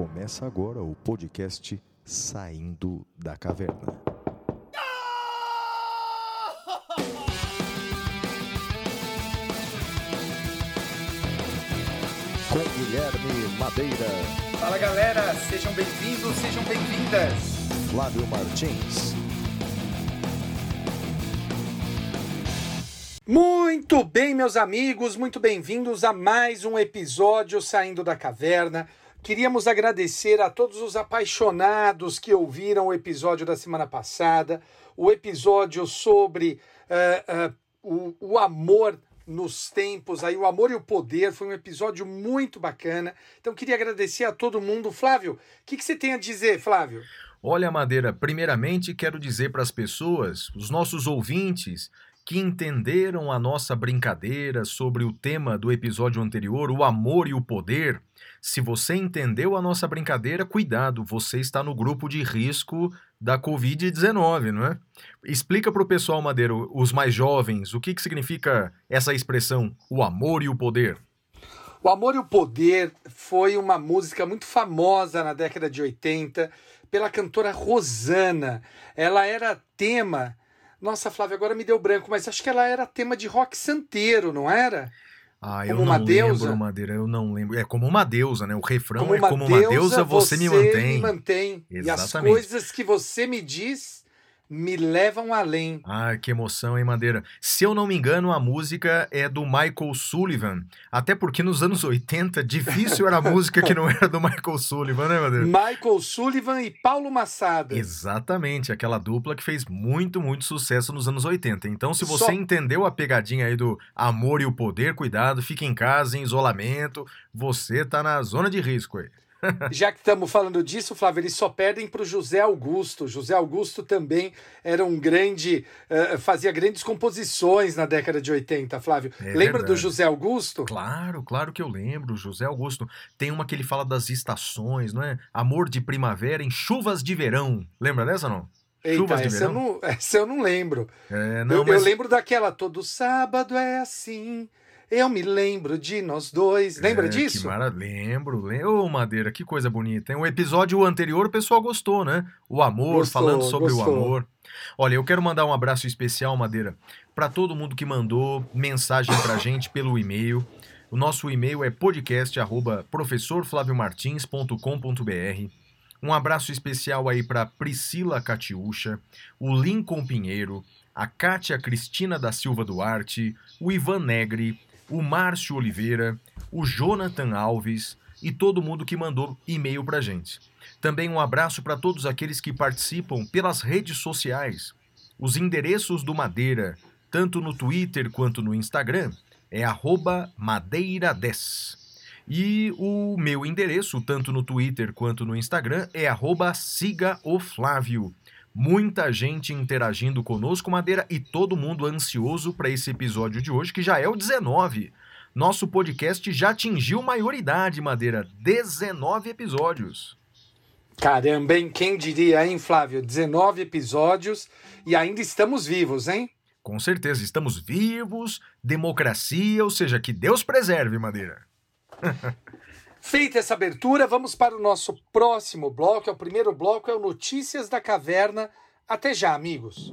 Começa agora o podcast Saindo da Caverna. Com Guilherme Madeira, Fala galera, sejam bem-vindos, sejam bem-vindas. Flávio Martins, Muito bem, meus amigos, muito bem-vindos a mais um episódio Saindo da Caverna. Queríamos agradecer a todos os apaixonados que ouviram o episódio da semana passada, o episódio sobre eh, eh, o, o amor nos tempos, aí o amor e o poder, foi um episódio muito bacana. Então queria agradecer a todo mundo. Flávio, o que, que você tem a dizer, Flávio? Olha, Madeira, primeiramente quero dizer para as pessoas, os nossos ouvintes, que entenderam a nossa brincadeira sobre o tema do episódio anterior, o amor e o poder. Se você entendeu a nossa brincadeira, cuidado, você está no grupo de risco da Covid-19, não é? Explica para o pessoal, Madeira, os mais jovens, o que, que significa essa expressão, o amor e o poder. O Amor e o Poder foi uma música muito famosa na década de 80 pela cantora Rosana. Ela era tema. Nossa, Flávia, agora me deu branco, mas acho que ela era tema de rock santeiro, não era? Ah, Como eu uma não deusa? lembro, Madeira, eu não lembro. É como uma deusa, né? O refrão como é uma como deusa, uma deusa, você, me mantém. me mantém. E as Exatamente. coisas que você me diz me levam além. Ah, que emoção, hein, Madeira? Se eu não me engano, a música é do Michael Sullivan. Até porque nos anos 80, difícil era a música que não era do Michael Sullivan, né, Madeira? Michael Sullivan e Paulo Massada. Exatamente, aquela dupla que fez muito, muito sucesso nos anos 80. Então, se você Só- entendeu a pegadinha aí do amor e o poder, cuidado, fique em casa, em isolamento, você tá na zona de risco aí. Já que estamos falando disso, Flávio, eles só perdem para o José Augusto. José Augusto também era um grande. eh, fazia grandes composições na década de 80, Flávio. É Lembra do verdade. José Augusto? Claro, claro que eu lembro, José Augusto. Tem uma que ele fala das estações, não é? Amor de primavera em chuvas de verão. Lembra dessa não? Eita, chuvas de essa eu, verão? não, essa eu não lembro. É, não, eu, mas eu lembro daquela. Todo sábado é assim. Eu me lembro de nós dois. Lembra É, disso? Que mara... Lembro, lembro. Ô, Madeira, que coisa bonita. hein? O episódio anterior o pessoal gostou, né? O amor, Gostou, falando sobre gostou. o amor. Olha, eu quero mandar um abraço especial, Madeira, para todo mundo que mandou mensagem pra gente pelo e-mail. O nosso e-mail é podcast@professorflaviomartins.com.br. Um abraço especial aí para Priscila Catiúcha, o Lincoln Pinheiro, a Kátia Cristina da Silva Duarte, o Ivan Negri, o Márcio Oliveira, o Jonathan Alves e todo mundo que mandou e-mail pra gente. Também um abraço para todos aqueles que participam pelas redes sociais. Os endereços do Madeira, tanto no Twitter quanto no Instagram, é arroba madeira10. E o meu endereço, tanto no Twitter quanto no Instagram, é arroba siga o Flávio. Muita gente interagindo conosco, Madeira, e todo mundo ansioso para esse episódio de hoje, que já é o 19. Nosso podcast já atingiu maioridade, Madeira. 19 episódios. Caramba, hein? Quem diria, hein, Flávio? 19 episódios e ainda estamos vivos, hein? Com certeza, estamos vivos, democracia, ou seja, que Deus preserve, Madeira. Feita essa abertura, vamos para o nosso próximo bloco. É o primeiro bloco, é o Notícias da Caverna. Até já, amigos.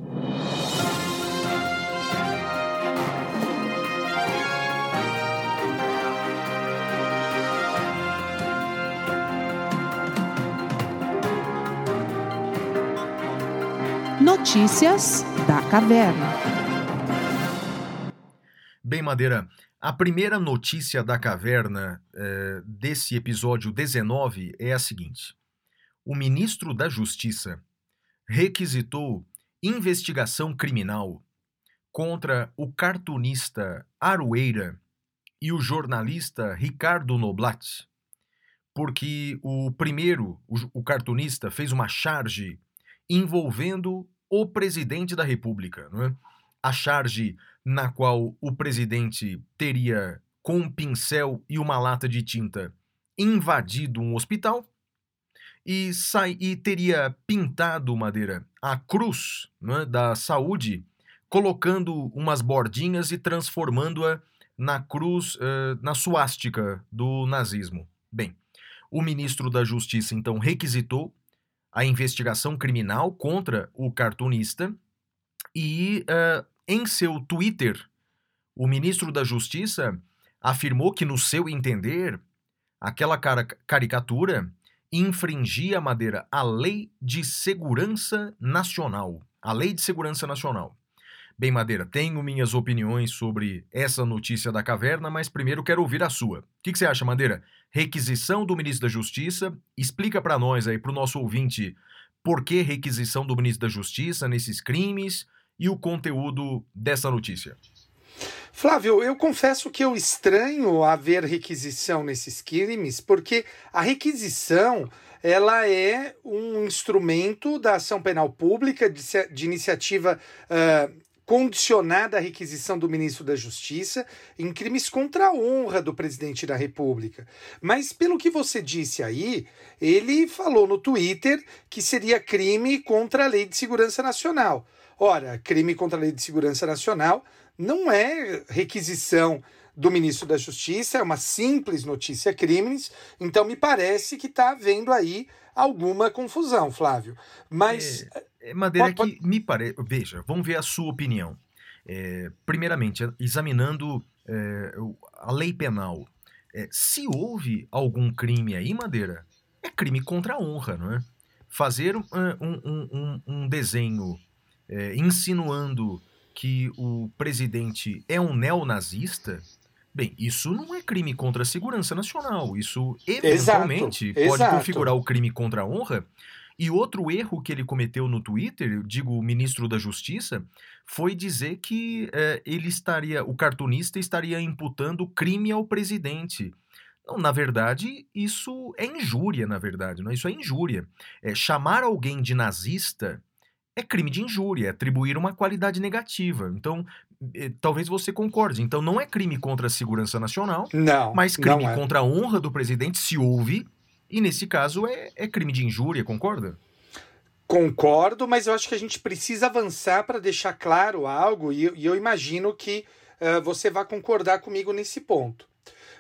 Notícias da Caverna. Bem, Madeira, a primeira notícia da caverna eh, desse episódio 19 é a seguinte: o ministro da Justiça requisitou investigação criminal contra o cartunista Aroeira e o jornalista Ricardo Noblat, porque o primeiro, o, o cartunista, fez uma charge envolvendo o presidente da República, não é? A charge na qual o presidente teria, com um pincel e uma lata de tinta, invadido um hospital e, sai, e teria pintado, Madeira, a cruz não é, da saúde, colocando umas bordinhas e transformando-a na cruz, eh, na suástica do nazismo. Bem, O ministro da Justiça, então, requisitou a investigação criminal contra o cartunista e, uh, em seu Twitter, o ministro da Justiça afirmou que, no seu entender, aquela caricatura infringia, Madeira, a Lei de Segurança Nacional. A Lei de Segurança Nacional. Bem, Madeira, tenho minhas opiniões sobre essa notícia da caverna, mas primeiro quero ouvir a sua. O que, que você acha, Madeira? Requisição do ministro da Justiça. Explica para nós aí, para o nosso ouvinte, por que requisição do ministro da Justiça nesses crimes e o conteúdo dessa notícia. Flávio, eu confesso que eu estranho haver requisição nesses crimes, porque a requisição ela é um instrumento da ação penal pública de, de iniciativa uh, condicionada à requisição do ministro da Justiça em crimes contra a honra do presidente da República. Mas, pelo que você disse aí, ele falou no Twitter que seria crime contra a Lei de Segurança Nacional. Ora, crime contra a Lei de Segurança Nacional não é requisição do ministro da Justiça, é uma simples notícia crimes, então me parece que está havendo aí alguma confusão, Flávio. Mas. É é, Madeira, pode, pode... que me parece. Veja, vamos ver a sua opinião. É, primeiramente, examinando é, a lei penal. É, se houve algum crime aí, Madeira, é crime contra a honra, não é? Fazer um, um, um, um desenho é, insinuando que o presidente é um neonazista, bem, isso não é crime contra a segurança nacional. Isso eventualmente exato, pode exato. configurar o crime contra a honra e outro erro que ele cometeu no Twitter, eu digo o ministro da Justiça, foi dizer que é, ele estaria, o cartunista estaria imputando crime ao presidente. Não, na verdade, isso é injúria, na verdade, não? isso é injúria. É, chamar alguém de nazista é crime de injúria, é atribuir uma qualidade negativa. Então, é, talvez você concorde. Então, não é crime contra a segurança nacional, não, mas crime não é. contra a honra do presidente se houve e nesse caso é, é crime de injúria, concorda? Concordo, mas eu acho que a gente precisa avançar para deixar claro algo, e, e eu imagino que uh, você vai concordar comigo nesse ponto.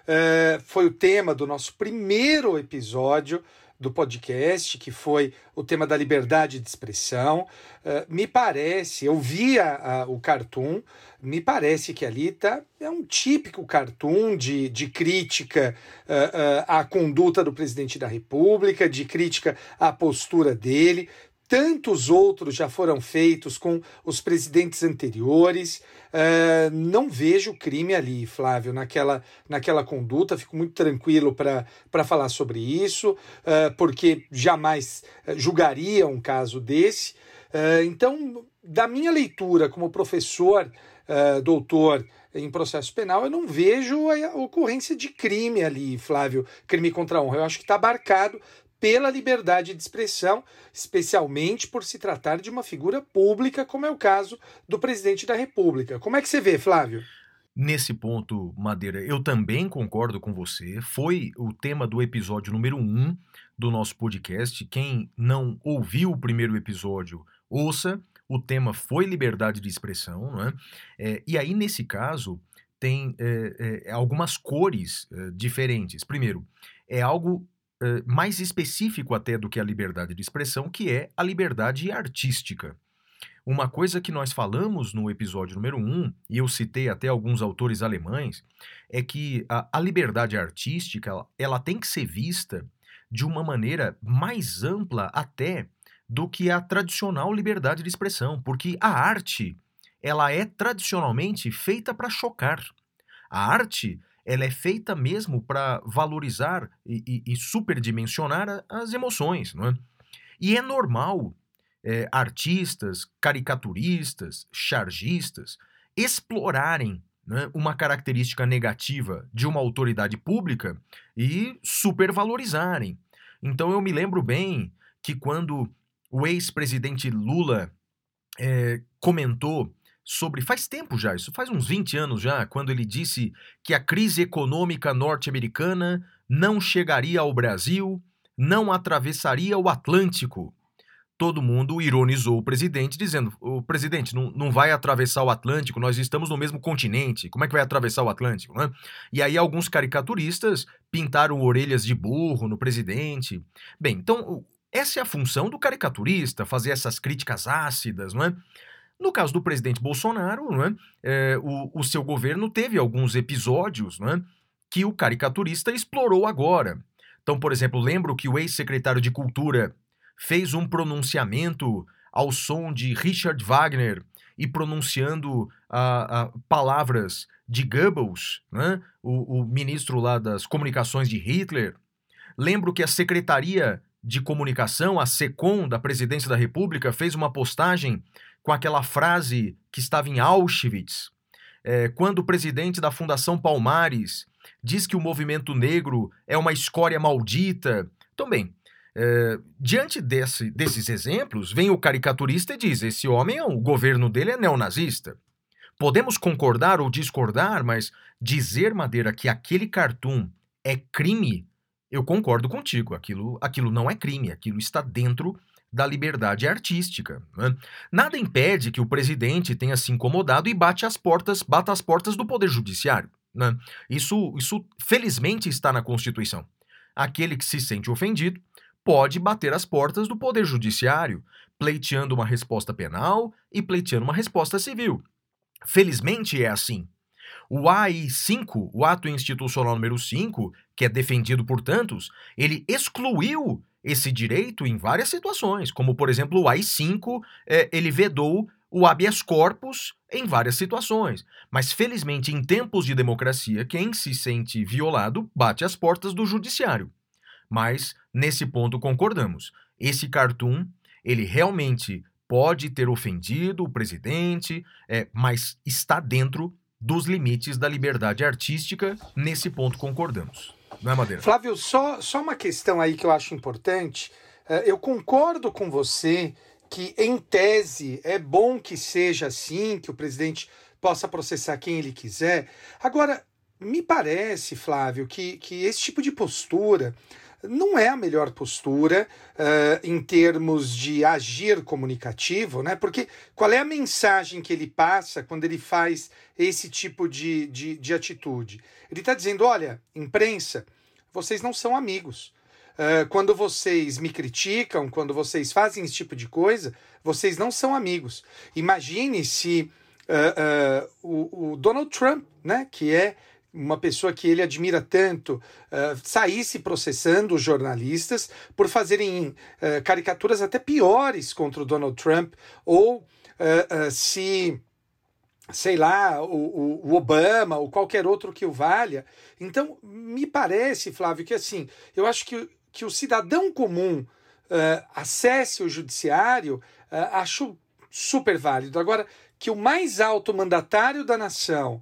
Uh, foi o tema do nosso primeiro episódio do podcast, que foi o tema da liberdade de expressão. Uh, me parece, eu via uh, o cartoon, me parece que ali tá, é um típico cartoon de, de crítica uh, à conduta do presidente da República, de crítica à postura dele. Tantos outros já foram feitos com os presidentes anteriores. Uh, não vejo crime ali, Flávio, naquela, naquela conduta. Fico muito tranquilo para falar sobre isso, uh, porque jamais uh, julgaria um caso desse. então, da minha leitura como professor, doutor em processo penal, eu não vejo a ocorrência de crime ali, Flávio, crime contra a honra. Eu acho que está abarcado pela liberdade de expressão, especialmente por se tratar de uma figura pública, como é o caso do presidente da República. Como é que você vê, Flávio? Nesse ponto, Madeira, eu também concordo com você. Foi o tema do episódio número 1 um do nosso podcast. Quem não ouviu o primeiro episódio, ouça. O tema foi liberdade de expressão, não é? é e aí, nesse caso, tem é, é, algumas cores é, diferentes. Primeiro, é algo mais específico até do que a liberdade de expressão, que é a liberdade artística. Uma coisa que nós falamos no episódio número 1, e eu citei até alguns autores alemães, é que a, a liberdade artística ela tem que ser vista de uma maneira mais ampla até do que a tradicional liberdade de expressão, porque a arte ela é tradicionalmente feita para chocar. A arte ela é feita mesmo para valorizar e, e, e, superdimensionar as emoções. Não é? E é normal é, artistas, caricaturistas, chargistas explorarem né, uma característica negativa de uma autoridade pública e supervalorizarem. Então eu me lembro bem que quando o ex-presidente Lula é, comentou sobre. Faz tempo já, isso faz uns 20 anos já, quando ele disse que a crise econômica norte-americana não chegaria ao Brasil, não atravessaria o Atlântico. todo mundo ironizou o presidente, dizendo: o presidente não, não vai atravessar o Atlântico, nós estamos no mesmo continente, como é que vai atravessar o Atlântico? Né? E aí alguns caricaturistas pintaram orelhas de burro no presidente. Bem, então essa é a função do caricaturista, fazer essas críticas ácidas, não é? No caso do presidente Bolsonaro, é? é o, o, seu governo teve alguns episódios é? que o caricaturista explorou agora. Então, por exemplo, lembro que o ex-secretário de Cultura fez um pronunciamento ao som de Richard Wagner e pronunciando palavras de Goebbels, né? o, o ministro lá das comunicações de Hitler. Lembro que a Secretaria de Comunicação, a SECOM da Presidência da República, fez uma postagem com aquela frase que estava em Auschwitz, é, quando o presidente da Fundação Palmares diz que o movimento negro é uma escória maldita. Também, é, diante desse, desses exemplos, vem o caricaturista e diz: esse homem, o governo dele é neonazista. Podemos concordar ou discordar, mas dizer, Madeira, que aquele cartoon é crime, eu concordo contigo. Aquilo, aquilo não é crime, aquilo está dentro da liberdade artística. Né? Nada impede que o presidente tenha se incomodado e bate as portas, bata as portas do poder judiciário. Né? Isso, isso felizmente está na Constituição. Aquele que se sente ofendido pode bater as portas do poder judiciário, pleiteando uma resposta penal e pleiteando uma resposta civil. Felizmente é assim. O AI5, o ato institucional número 5, que é defendido por tantos, ele excluiu esse direito em várias situações, como por exemplo o AI5, é, ele vedou o habeas corpus em várias situações. Mas felizmente, em tempos de democracia, quem se sente violado bate às portas do judiciário. Mas nesse ponto concordamos. Esse cartoon, ele realmente pode ter ofendido o presidente, é, mas está dentro dos limites da liberdade artística. Nesse ponto concordamos. Não é, Madeira? Flávio, só, só uma questão aí que eu acho importante. Uh, eu concordo com você que, em tese, é bom que seja assim, que o presidente possa processar quem ele quiser. Agora, me parece, Flávio, que, que esse tipo de postura não é a melhor postura uh, em termos de agir comunicativo, né? Porque qual é a mensagem que ele passa quando ele faz esse tipo de, de, de atitude? Ele está dizendo: olha, imprensa, vocês não são amigos. Uh, quando vocês me criticam, quando vocês fazem esse tipo de coisa, vocês não são amigos. Imagine se uh, o, o Donald Trump, né, que é uma pessoa que ele admira tanto uh, saísse processando os jornalistas por fazerem uh, caricaturas até piores contra o Donald Trump, ou uh, se, sei lá, o, o, Obama ou qualquer outro que o valha. Então, me parece, Flávio, que assim, eu acho que, que o cidadão comum acesse o judiciário, acho super válido. Agora, que o mais alto mandatário da nação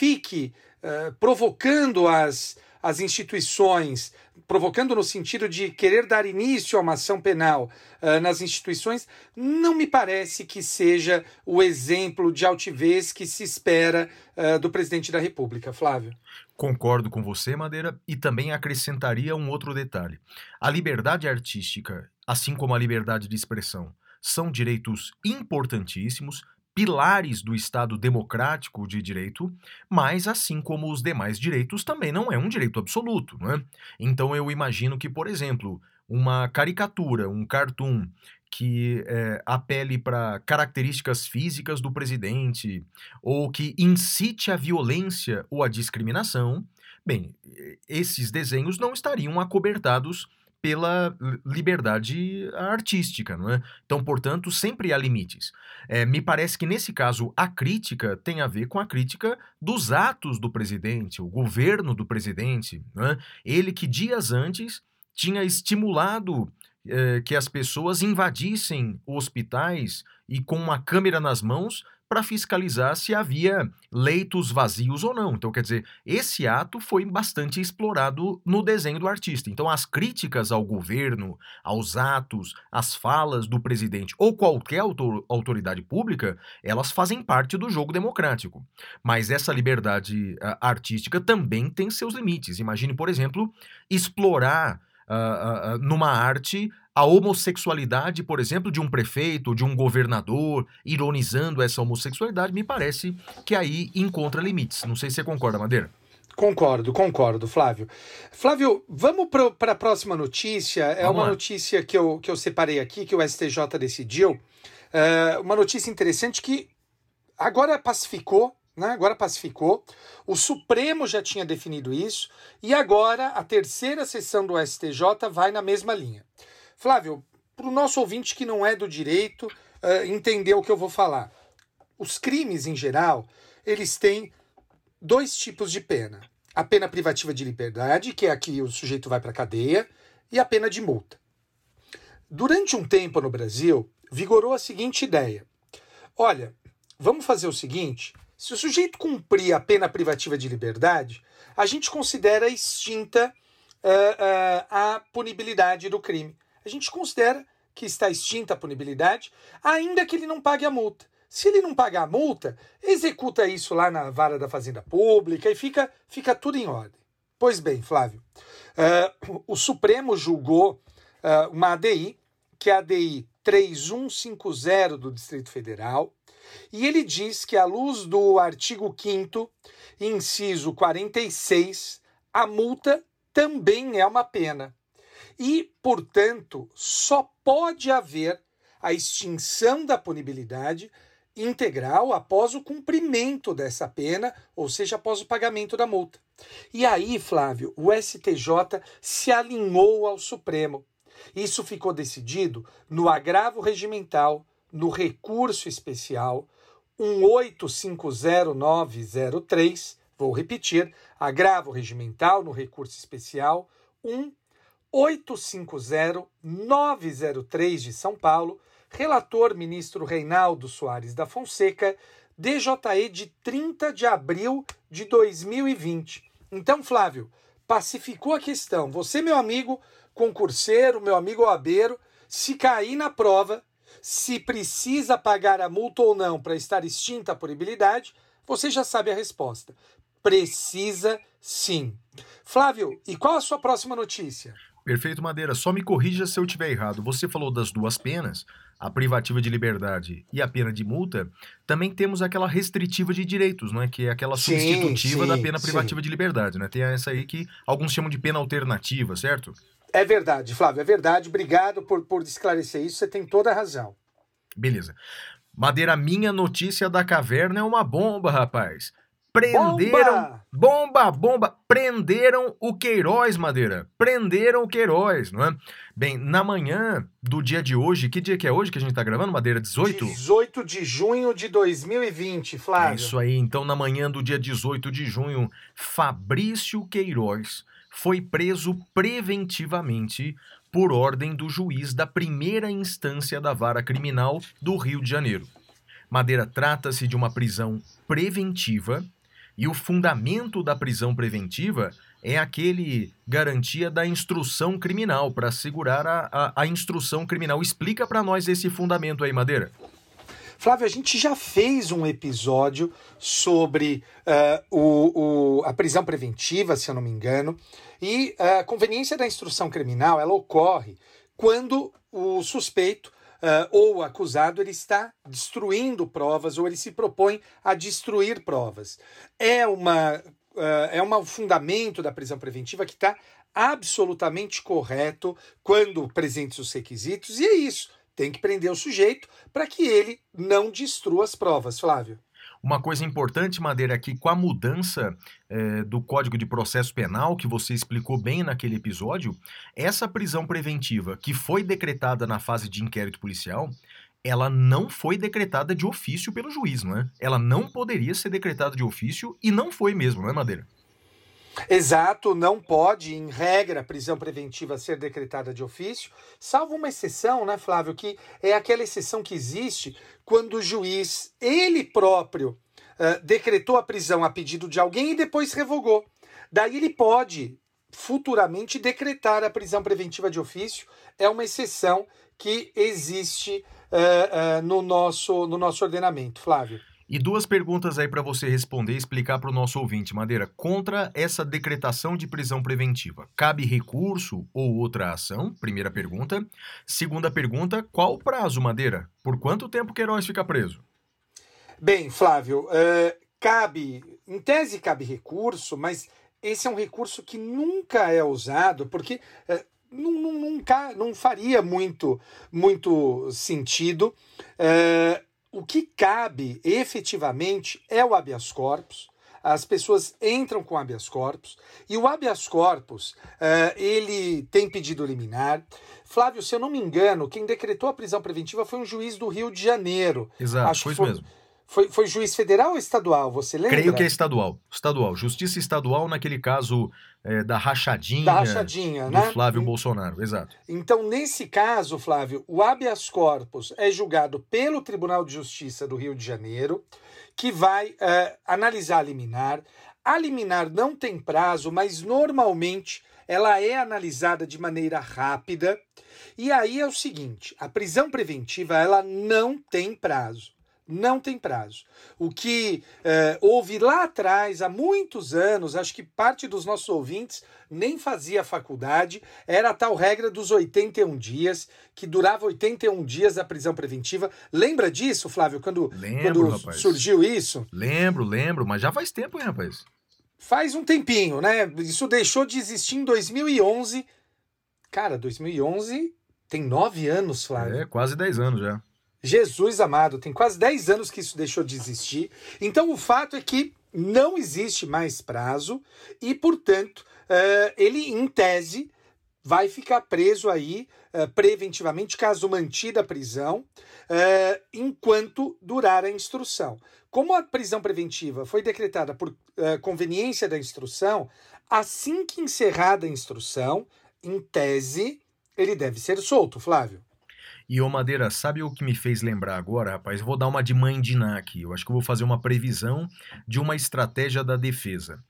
fique uh, provocando as, as instituições, provocando no sentido de querer dar início a uma ação penal uh, nas instituições, não me parece que seja o exemplo de altivez que se espera uh, do presidente da República. Flávio. Concordo com você, Madeira, e também acrescentaria um outro detalhe. A liberdade artística, assim como a liberdade de expressão, são direitos importantíssimos, pilares do Estado democrático de direito, mas, assim como os demais direitos, também não é um direito absoluto. Né? Então, eu imagino que, por exemplo, uma caricatura, um cartoon que é, apele para características físicas do presidente ou que incite a violência ou a discriminação, bem, esses desenhos não estariam acobertados pela liberdade artística, não é? Então, portanto, sempre há limites. É, me parece que nesse caso a crítica tem a ver com a crítica dos atos do presidente, o governo do presidente, é? Ele que dias antes tinha estimulado é, que as pessoas invadissem hospitais e com uma câmera nas mãos para fiscalizar se havia leitos vazios ou não. Então, quer dizer, esse ato foi bastante explorado no desenho do artista. Então, as críticas ao governo, aos atos, às falas do presidente ou qualquer autor, autoridade pública, elas fazem parte do jogo democrático. Mas essa liberdade uh, artística também tem seus limites. Imagine, por exemplo, explorar uh, uh, numa arte a homossexualidade, por exemplo, de um prefeito, de um governador, ironizando essa homossexualidade, me parece que aí encontra limites. Não sei se você concorda, Madeira. Concordo, concordo, Flávio. Flávio, vamos para a próxima notícia. É Vamos uma lá. notícia que eu, que eu separei aqui, que o STJ decidiu. É, uma notícia interessante que agora pacificou, né? Agora pacificou. O Supremo já tinha definido isso e agora a terceira sessão do STJ vai na mesma linha. Flávio, para o nosso ouvinte que não é do direito eh, entender o que eu vou falar. Os crimes em geral, eles têm dois tipos de pena: a pena privativa de liberdade, que é aqui o sujeito vai para a cadeia, e a pena de multa. Durante um tempo no Brasil, vigorou a seguinte ideia: olha, vamos fazer o seguinte. Se o sujeito cumprir a pena privativa de liberdade, a gente considera extinta eh, eh, a punibilidade do crime. A gente considera que está extinta a punibilidade, ainda que ele não pague a multa. Se ele não pagar a multa, executa isso lá na vara da Fazenda Pública e fica, fica tudo em ordem. Pois bem, Flávio, eh, o Supremo julgou eh, uma ADI, que é a ADI 3150 do Distrito Federal, e ele diz que, à luz do artigo 5, inciso 46, a multa também é uma pena. E, portanto, só pode haver a extinção da punibilidade integral após o cumprimento dessa pena, ou seja, após o pagamento da multa. E aí, Flávio, o STJ se alinhou ao Supremo. Isso ficou decidido no agravo regimental, no recurso especial 1850903, vou repetir, agravo regimental no recurso especial 1850903 de São Paulo, relator ministro Reinaldo Soares da Fonseca, DJE de 30 de abril de 2020. Então, Flávio, pacificou a questão. Você, meu amigo concurseiro, meu amigo oabeiro, se cair na prova, se precisa pagar a multa ou não para estar extinta a punibilidade, você já sabe a resposta. Precisa sim. Flávio, e qual a sua próxima notícia? Perfeito, Madeira. Só me corrija se eu estiver errado. Você falou das duas penas, a privativa de liberdade e a pena de multa. Também temos aquela restritiva de direitos, não é? Que é aquela Sim, substitutiva sim, da pena sim. privativa de liberdade, né? Tem essa aí que alguns chamam de pena alternativa, certo? É verdade, Flávio, é verdade. Obrigado por, por esclarecer isso. Você tem toda a razão. Beleza. Madeira, minha notícia da caverna é uma bomba, rapaz. Prenderam. Bomba! Bomba, bomba! Prenderam o Queiroz, Madeira. Prenderam o Queiroz, não é? Bem, na manhã do dia de hoje, que dia que é hoje que a gente tá gravando, Madeira? 18? 18 de junho de 2020, Flávio. É isso aí, então na manhã do dia 18 de junho, Fabrício Queiroz foi preso preventivamente por ordem do juiz da primeira instância da vara criminal do Rio de Janeiro. Madeira trata-se de uma prisão preventiva e o fundamento da prisão preventiva é aquele garantia da instrução criminal, para assegurar a, a, a instrução criminal. Explica para nós esse fundamento aí, Madeira. Flávio, a gente já fez um episódio sobre eh, o, o- a prisão preventiva, se eu não me engano, e eh, a conveniência da instrução criminal ela ocorre quando o suspeito eh, ou acusado ele está destruindo provas ou ele se propõe a destruir provas. É uma eh, é um fundamento da prisão preventiva que está absolutamente correto quando presentes os requisitos, e é isso. Tem que prender o sujeito para que ele não destrua as provas, Flávio. Uma coisa importante, Madeira, é que com a mudança eh, do Código de Processo Penal, que você explicou bem naquele episódio, essa prisão preventiva que foi decretada na fase de inquérito policial, ela não foi decretada de ofício pelo juiz, não é? Ela não poderia ser decretada de ofício e não foi mesmo, não é, Madeira? Exato, não pode, em regra, prisão preventiva ser decretada de ofício, salvo uma exceção, né, Flávio, que é aquela exceção que existe quando o juiz, ele próprio, eh, decretou a prisão a pedido de alguém e depois revogou. Daí ele pode futuramente decretar a prisão preventiva de ofício, é uma exceção que existe eh, eh, no, nosso, no nosso ordenamento, Flávio. E duas perguntas aí para você responder e explicar para o nosso ouvinte, Madeira. Contra essa decretação de prisão preventiva, cabe recurso ou outra ação? Primeira pergunta. Segunda pergunta, qual o prazo, Madeira? Por quanto tempo Queiroz fica preso? Bem, Flávio, uh, cabe, em tese cabe recurso, mas esse é um recurso que nunca é usado, porque uh, não, não, faria muito, muito sentido. Uh, o que cabe efetivamente é o habeas corpus. As pessoas entram com habeas corpus e o habeas corpus uh, ele tem pedido liminar. Flávio, se eu não me engano, quem decretou a prisão preventiva foi um juiz do Rio de Janeiro. Exato, Acho foi, foi mesmo. Foi, foi juiz federal ou estadual? Você lembra? Creio que é estadual. Estadual. Justiça estadual, naquele caso é, da rachadinha, da rachadinha do né? Flávio Bolsonaro. Exato. Então, nesse caso, Flávio, o habeas corpus é julgado pelo Tribunal de Justiça do Rio de Janeiro, que vai é, analisar a liminar. A liminar não tem prazo, mas normalmente ela é analisada de maneira rápida. E aí é o seguinte: a prisão preventiva ela não tem prazo não tem prazo. O que é, houve lá atrás, há muitos anos, acho que parte dos nossos ouvintes nem fazia faculdade, era a tal regra dos 81 dias, que durava 81 dias a prisão preventiva. Lembra disso, Flávio, quando, lembro, quando surgiu isso? Lembro, lembro, mas já faz tempo, hein, rapaz? Faz um tempinho, né? Isso deixou de existir em 2011. Cara, 2011 tem nove anos, Flávio. É, quase dez anos já. Jesus amado, tem quase 10 anos que isso deixou de existir. Então o fato é que não existe mais prazo e, portanto, uh, ele, em tese, vai ficar preso aí uh, preventivamente, caso mantida a prisão, uh, enquanto durar a instrução. Como a prisão preventiva foi decretada por conveniência da instrução, assim que encerrada a instrução, em tese, ele deve ser solto, Flávio. E ô Madeira, sabe o que me fez lembrar agora, rapaz? Eu vou dar uma de mãe de Ná aqui. Eu acho que eu vou fazer uma previsão de uma estratégia da defesa.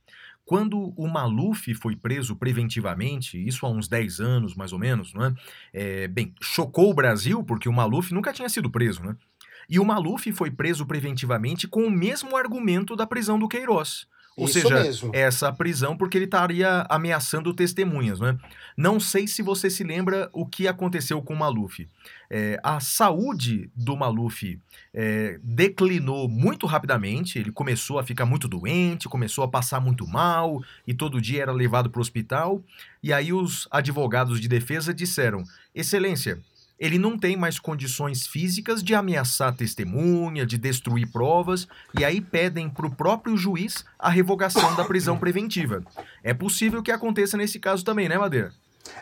Quando o Maluf foi preso preventivamente, isso há uns 10 anos mais ou menos, não é? é bem, chocou o Brasil porque o Maluf nunca tinha sido preso, né? E o Maluf foi preso preventivamente com o mesmo argumento da prisão do Queiroz. Ou Isso seja, mesmo. essa prisão porque ele estaria ameaçando testemunhas, né? Não sei se você se lembra o que aconteceu com o Maluf. É, a saúde do Maluf é, declinou muito rapidamente, ele começou a ficar muito doente, começou a passar muito mal e todo dia era levado para o hospital. E aí os advogados de defesa disseram: Excelência, ele não tem mais condições físicas de ameaçar testemunha, de destruir provas, e aí pedem para o próprio juiz a revogação da prisão preventiva. É possível que aconteça nesse caso também, né, Madeira?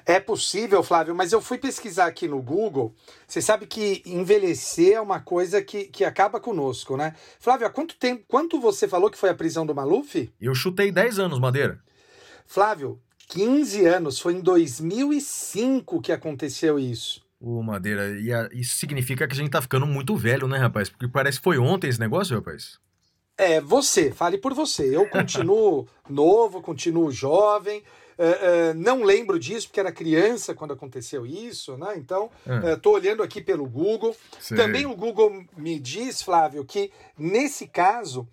É possível, Flávio, mas eu fui pesquisar aqui no Google. Você sabe que envelhecer é uma coisa que, que acaba conosco, né? Flávio, há quanto tempo, quanto você falou que foi a prisão do Maluf? Eu chutei 10 anos, Madeira. Flávio, 15 anos, foi em 2005 que aconteceu isso. Ô, Madeira, e a, isso significa que a gente tá ficando muito velho, né, rapaz? Porque parece que foi ontem esse negócio, rapaz. É, você, fale por você. Eu continuo novo, continuo jovem. Uh, uh, não lembro disso, porque era criança quando aconteceu isso, né? Então, estou uh, olhando aqui pelo Google. Também o Google me diz, Flávio, que nesse caso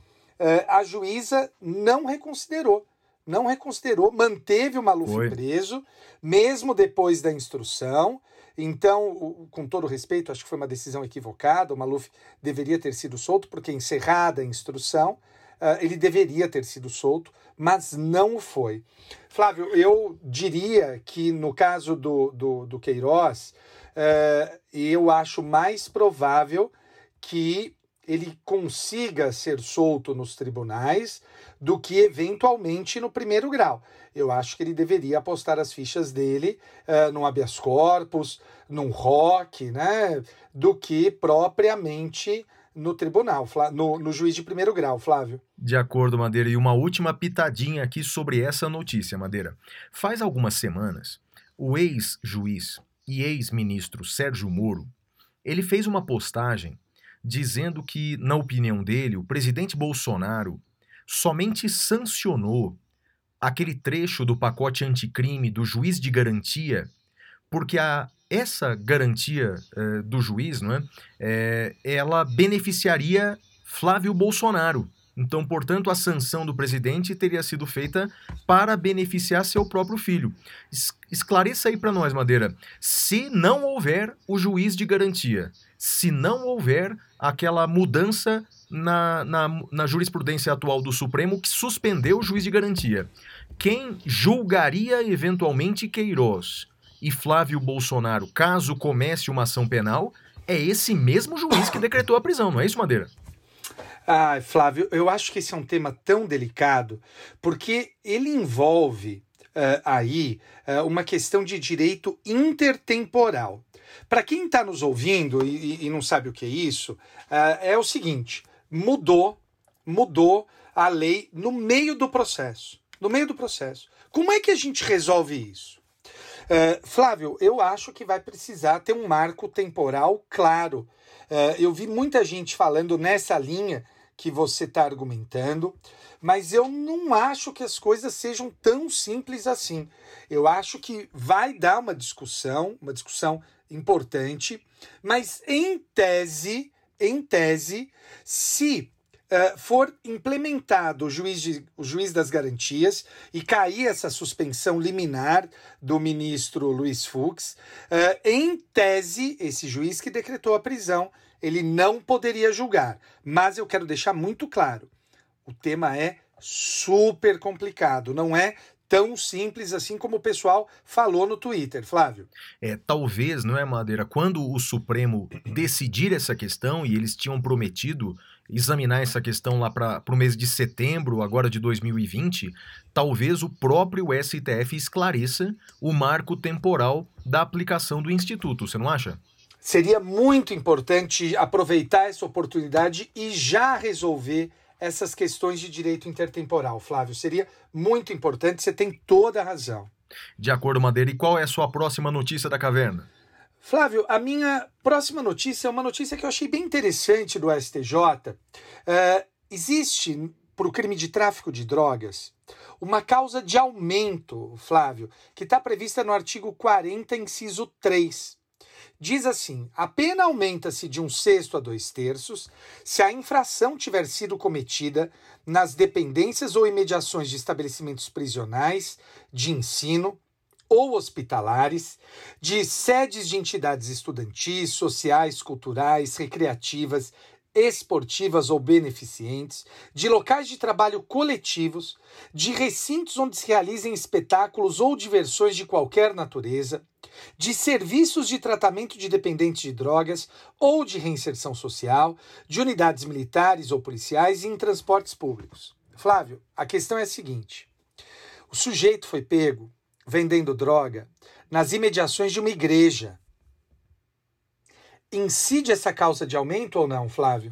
a juíza não reconsiderou. Não reconsiderou, manteve o Maluf Foi. preso, mesmo depois da instrução. Então, com todo respeito, acho que foi uma decisão equivocada. O Maluf deveria ter sido solto, porque encerrada a instrução, ele deveria ter sido solto, mas não foi. Flávio, eu diria que no caso do, do, do Queiroz, eu acho mais provável que ele consiga ser solto nos tribunais do que eventualmente no primeiro grau. Eu acho que ele deveria apostar as fichas dele uh, num habeas corpus, num ROC, né, do que propriamente no tribunal, no, no, juiz de primeiro grau, Flávio. De acordo, Madeira. E uma última pitadinha aqui sobre essa notícia, Madeira. Faz algumas semanas, o ex-juiz e ex-ministro Sérgio Moro, ele fez uma postagem dizendo que, na opinião dele, o presidente Bolsonaro somente sancionou aquele trecho do pacote anticrime do juiz de garantia, porque a, essa garantia uh, do juiz, não é, é, ela beneficiaria Flávio Bolsonaro. Então, portanto, a sanção do presidente teria sido feita para beneficiar seu próprio filho. Esclareça aí para nós, Madeira. Se não houver o juiz de garantia, se não houver aquela mudança na, na, na jurisprudência atual do Supremo que suspendeu o juiz de garantia, quem julgaria eventualmente Queiroz e Flávio Bolsonaro, caso comece uma ação penal, é esse mesmo juiz que decretou a prisão, não é isso, Madeira? Ah, Flávio, eu acho que esse é um tema tão delicado, porque ele envolve uh, aí uh, uma questão de direito intertemporal. Para quem está nos ouvindo e, e, não sabe o que é isso, uh, é o seguinte: mudou, mudou a lei no meio do processo. No meio do processo. Como é que a gente resolve isso? Uh, Flávio, eu acho que vai precisar ter um marco temporal claro. Uh, eu vi muita gente falando nessa linha que você está argumentando, mas eu não acho que as coisas sejam tão simples assim. Eu acho que vai dar uma discussão, uma discussão importante, mas em tese, em tese, se uh, for implementado o juiz, de, o juiz das garantias e cair essa suspensão liminar do ministro Luiz Fux, uh, em tese, esse juiz que decretou a prisão ele não poderia julgar. Mas eu quero deixar muito claro: o tema é super complicado, não é tão simples assim como o pessoal falou no Twitter, Flávio. É, talvez, não é, Madeira, quando o Supremo decidir essa questão, e eles tinham prometido examinar essa questão lá para o mês de setembro, agora de 2020, talvez o próprio STF esclareça o marco temporal da aplicação do Instituto, você não acha? Seria muito importante aproveitar essa oportunidade e já resolver essas questões de direito intertemporal, Flávio. Seria muito importante, você tem toda a razão. De acordo, Madeira. E qual é a sua próxima notícia da caverna? Flávio, a minha próxima notícia é uma notícia que eu achei bem interessante do STJ. Uh, é, existe, para o crime de tráfico de drogas, uma causa de aumento, Flávio, que está prevista no artigo 40, inciso 3. Diz assim: a pena aumenta-se de um sexto a dois terços se a infração tiver sido cometida nas dependências ou imediações de estabelecimentos prisionais, de ensino ou hospitalares, de sedes de entidades estudantis, sociais, culturais, recreativas, esportivas ou beneficentes, de locais de trabalho coletivos, de recintos onde se realizem espetáculos ou diversões de qualquer natureza, de serviços de tratamento de dependentes de drogas ou de reinserção social, de unidades militares ou policiais e em transportes públicos. Flávio, a questão é a seguinte: o sujeito foi pego vendendo droga nas imediações de uma igreja. Incide essa causa de aumento ou não, Flávio?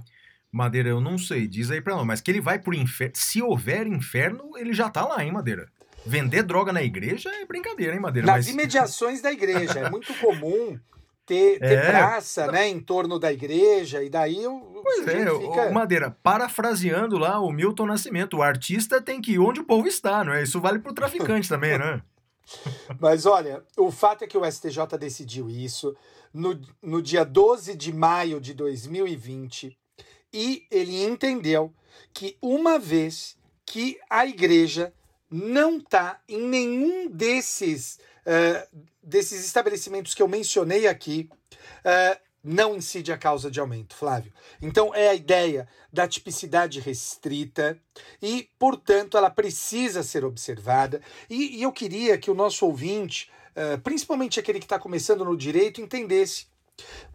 Madeira, eu não sei, diz aí pra nós, mas que ele vai pro inferno. Se houver inferno, ele já tá lá, hein, Madeira? Vender droga na igreja é brincadeira, hein, Madeira? Nas mas... imediações da igreja. É muito comum ter, ter é. praça né, em torno da igreja, e daí o. Pois é, fica... Madeira, parafraseando lá o Milton Nascimento, o artista tem que ir onde o povo está, não é? Isso vale pro traficante também, né? Mas olha, o fato é que o STJ decidiu isso no, no dia 12 de maio de 2020 e ele entendeu que uma vez que a igreja não está em nenhum desses, uh, desses estabelecimentos que eu mencionei aqui, uh, não incide a causa de aumento, Flávio. Então é a ideia da tipicidade restrita e, portanto, ela precisa ser observada. E, e eu queria que o nosso ouvinte, principalmente aquele que está começando no direito, entendesse.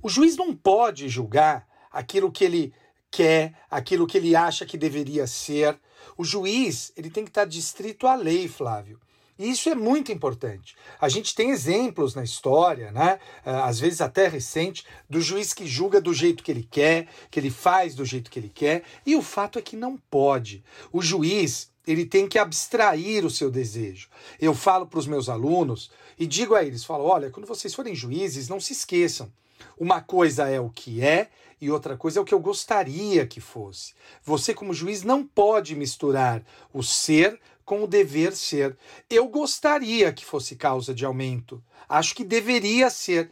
O juiz não pode julgar aquilo que ele quer, aquilo que ele acha que deveria ser. O juiz ele tem que estar distrito à lei, Flávio. E isso é muito importante. A gente tem exemplos na história, né? Ah, às vezes até recente, do juiz que julga do jeito que ele quer, que ele faz do jeito que ele quer, e o fato é que não pode. O juiz ele tem que abstrair o seu desejo. Eu falo para os meus alunos e digo a eles, falo, olha, quando vocês forem juízes, não se esqueçam. Uma coisa é o que é e outra coisa é o que eu gostaria que fosse. Você, como juiz, não pode misturar o ser com o dever ser. Eu gostaria que fosse causa de aumento. Acho que deveria ser.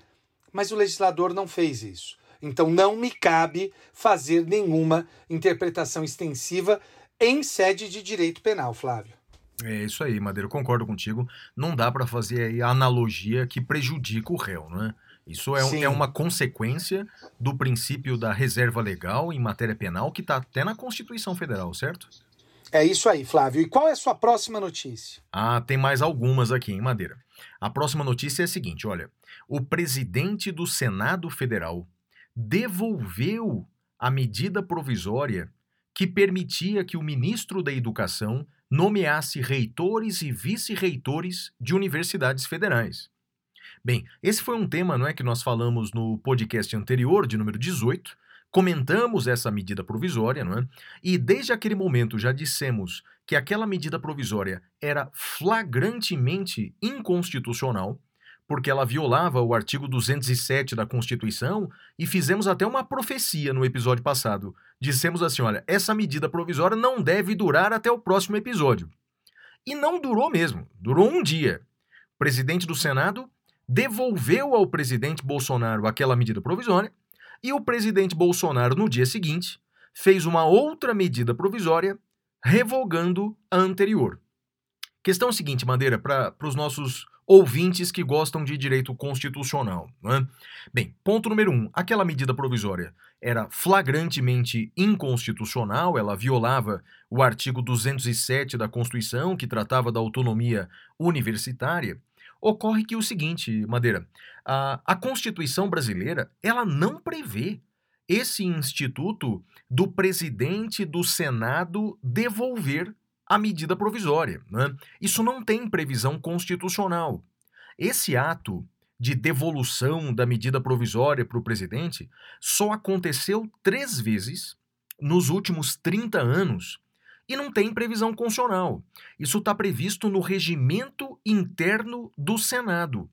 Mas o legislador não fez isso. Então não me cabe fazer nenhuma interpretação extensiva em sede de direito penal, Flávio. É isso aí, Madeira, concordo contigo. Não dá para fazer aí a analogia que prejudica o réu, não é? Isso é, um- Sim. é uma consequência do princípio da reserva legal em matéria penal que está até na Constituição Federal, certo? É isso aí, Flávio. E qual é a sua próxima notícia? Ah, tem mais algumas aqui em Madeira. A próxima notícia é a seguinte: olha, o presidente do Senado Federal devolveu a medida provisória que permitia que o ministro da Educação nomeasse reitores e vice-reitores de universidades federais. Bem, esse foi um tema não é, que nós falamos no podcast anterior, de número 18. Comentamos essa medida provisória, não é? E desde aquele momento já dissemos que aquela medida provisória era flagrantemente inconstitucional, porque ela violava o artigo 207 da Constituição, e fizemos até uma profecia no episódio passado. Dissemos assim: olha, essa medida provisória não deve durar até o próximo episódio. E não durou mesmo, durou um dia. O presidente do Senado devolveu ao presidente Bolsonaro aquela medida provisória, e o presidente Bolsonaro, no dia seguinte, fez uma outra medida provisória revogando a anterior. Questão seguinte, Madeira, para os nossos ouvintes que gostam de direito constitucional. É? Bem, ponto número um: aquela medida provisória era flagrantemente inconstitucional, ela violava o artigo 207 da Constituição, que tratava da autonomia universitária. Ocorre que o seguinte, Madeira, a, a Constituição brasileira ela não prevê esse instituto do presidente do Senado devolver a medida provisória. Né? Isso não tem previsão constitucional. Esse ato de devolução da medida provisória para o presidente só aconteceu três vezes nos últimos 30 anos e não tem previsão constitucional. Isso está previsto no regimento interno do Senado.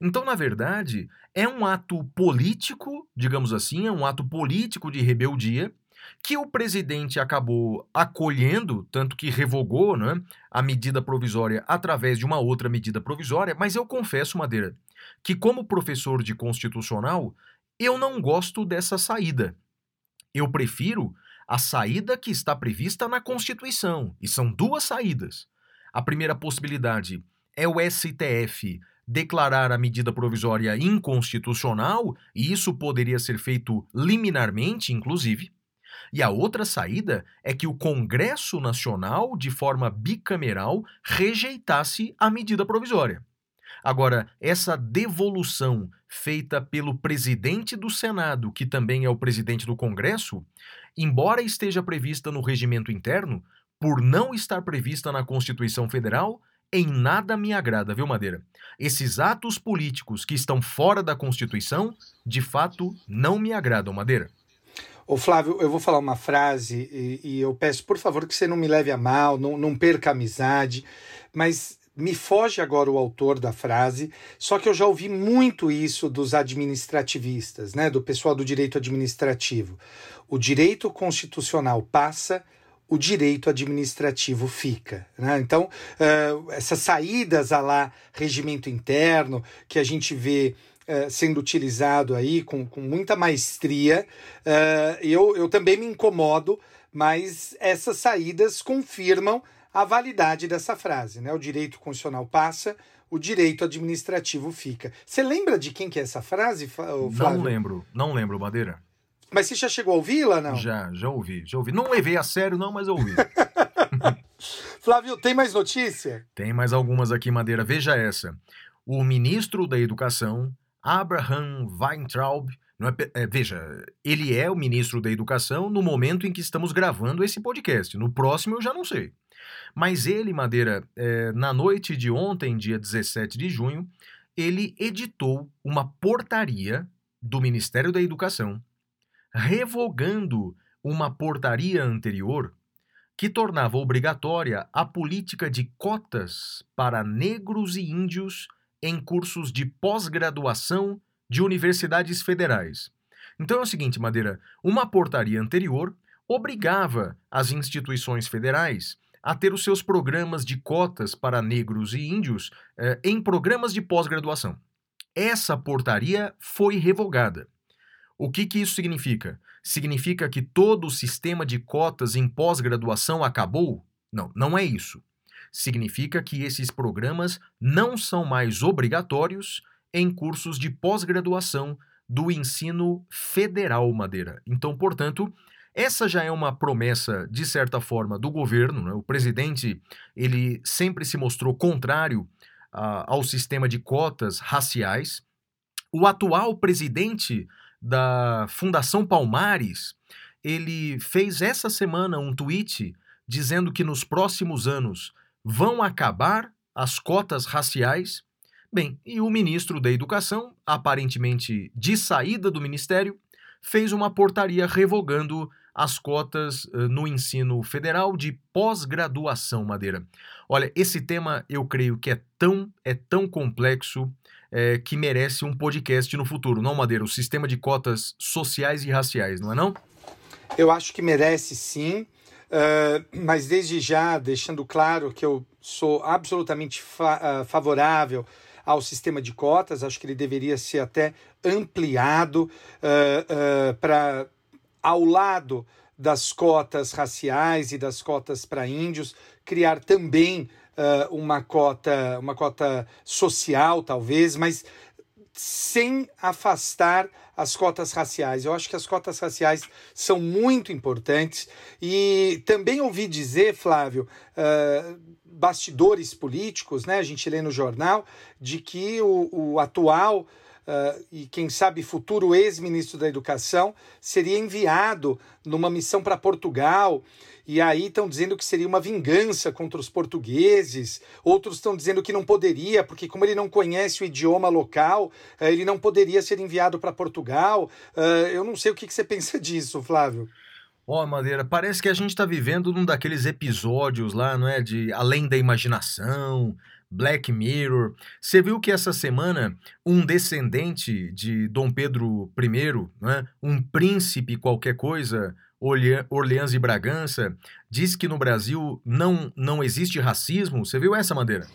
Então, na verdade, é um ato político, digamos assim, é um ato político de rebeldia que o presidente acabou acolhendo, tanto que revogou né, a medida provisória através de uma outra medida provisória, mas eu confesso, Madeira, que como professor de constitucional, eu não gosto dessa saída. Eu prefiro a saída que está prevista na Constituição, e são duas saídas. A primeira possibilidade é o STF declarar a medida provisória inconstitucional, e isso poderia ser feito liminarmente, inclusive. E a outra saída é que o Congresso Nacional, de forma bicameral, rejeitasse a medida provisória. Agora, essa devolução feita pelo presidente do Senado, que também é o presidente do Congresso, embora esteja prevista no regimento interno, por não estar prevista na Constituição Federal, em nada me agrada, viu, Madeira? Esses atos políticos que estão fora da Constituição, de fato, não me agradam, Madeira. Ô Flávio, eu vou falar uma frase e, e eu peço, por favor, que você não me leve a mal, não, não perca a amizade, mas me foge agora o autor da frase, só que eu já ouvi muito isso dos administrativistas, né, do pessoal do direito administrativo. O direito constitucional passa, o direito administrativo fica. Né? Então, uh, essas saídas a lá regimento interno que a gente vê Uh, sendo utilizado aí com, com muita maestria. Uh, eu, eu também me incomodo, mas essas saídas confirmam a validade dessa frase. Né? O direito constitucional passa, o direito administrativo fica. Você lembra de quem que é essa frase, Flávio? Não lembro, não lembro, Madeira. Mas você já chegou a ouvi-la, não? Já, já ouvi, já ouvi. Não levei a sério, não, mas ouvi. Flávio, tem mais notícia? Tem mais algumas aqui, Madeira. Veja essa. O ministro da Educação, Abraham Weintraub, é, é, veja, ele é o ministro da Educação no momento em que estamos gravando esse podcast. No próximo eu já não sei. Mas ele, Madeira, é, na noite de ontem, dia 17 de junho, ele editou uma portaria do Ministério da Educação revogando uma portaria anterior que tornava obrigatória a política de cotas para negros e índios em cursos de pós-graduação de universidades federais. Então é o seguinte, Madeira: uma portaria anterior obrigava as instituições federais a ter os seus programas de cotas para negros e índios eh, em programas de pós-graduação. Essa portaria foi revogada. O que, que isso significa? Significa que todo o sistema de cotas em pós-graduação acabou? Não, não é isso. Significa que esses programas não são mais obrigatórios em cursos de pós-graduação do ensino federal Madeira. Então, portanto, essa já é uma promessa, de certa forma, do governo. Né? O presidente ele sempre se mostrou contrário uh, ao sistema de cotas raciais. O atual presidente da Fundação Palmares, ele fez essa semana um tweet dizendo que nos próximos anos vão acabar as cotas raciais. Bem, e o ministro da Educação, aparentemente de saída do ministério, fez uma portaria revogando as cotas uh, no ensino federal de pós-graduação, Madeira. Olha, esse tema eu creio que é tão, é tão complexo é, que merece um podcast no futuro, não, Madeira? O sistema de cotas sociais e raciais, não é não? Eu acho que merece sim, uh, mas desde já deixando claro que eu sou absolutamente fa uh, favorável ao sistema de cotas, acho que ele deveria ser até ampliado uh, para ao lado das cotas raciais e das cotas para índios, criar também uh, uma cota, uma cota social, talvez, mas sem afastar as cotas raciais. Eu acho que as cotas raciais são muito importantes e também ouvi dizer, Flávio, uh, bastidores políticos, né? A gente lê no jornal de que o, o atual uh, e quem sabe futuro ex-ministro da Educação seria enviado numa missão para Portugal. E aí estão dizendo que seria uma vingança contra os portugueses. Outros estão dizendo que não poderia, porque como ele não conhece o idioma local, uh, ele não poderia ser enviado para Portugal. Uh, eu não sei o que, que você pensa disso, Flávio. Ó, oh, Madeira, parece que a gente está vivendo num daqueles episódios lá, não é? De Além da Imaginação, Black Mirror. Você viu que essa semana um descendente de Dom Pedro I, né, um príncipe qualquer coisa, Orleans e Bragança, disse que no Brasil não, não existe racismo. Você viu essa, Madeira?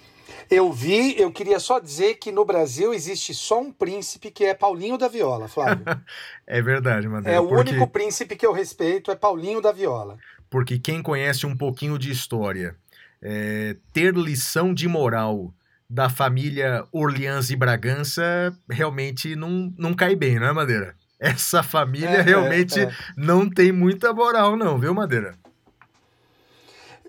Eu vi, eu queria só dizer que no Brasil existe só um príncipe que é Paulinho da Viola, Flávio. é verdade, Madeira. É o porque... único príncipe que eu respeito é Paulinho da Viola. Porque quem conhece um pouquinho de história é, ter lição de moral da família Orleans e Bragança realmente não, não cai bem, não é, Madeira? Essa família é, é realmente é, não tem muita moral, não, viu, Madeira?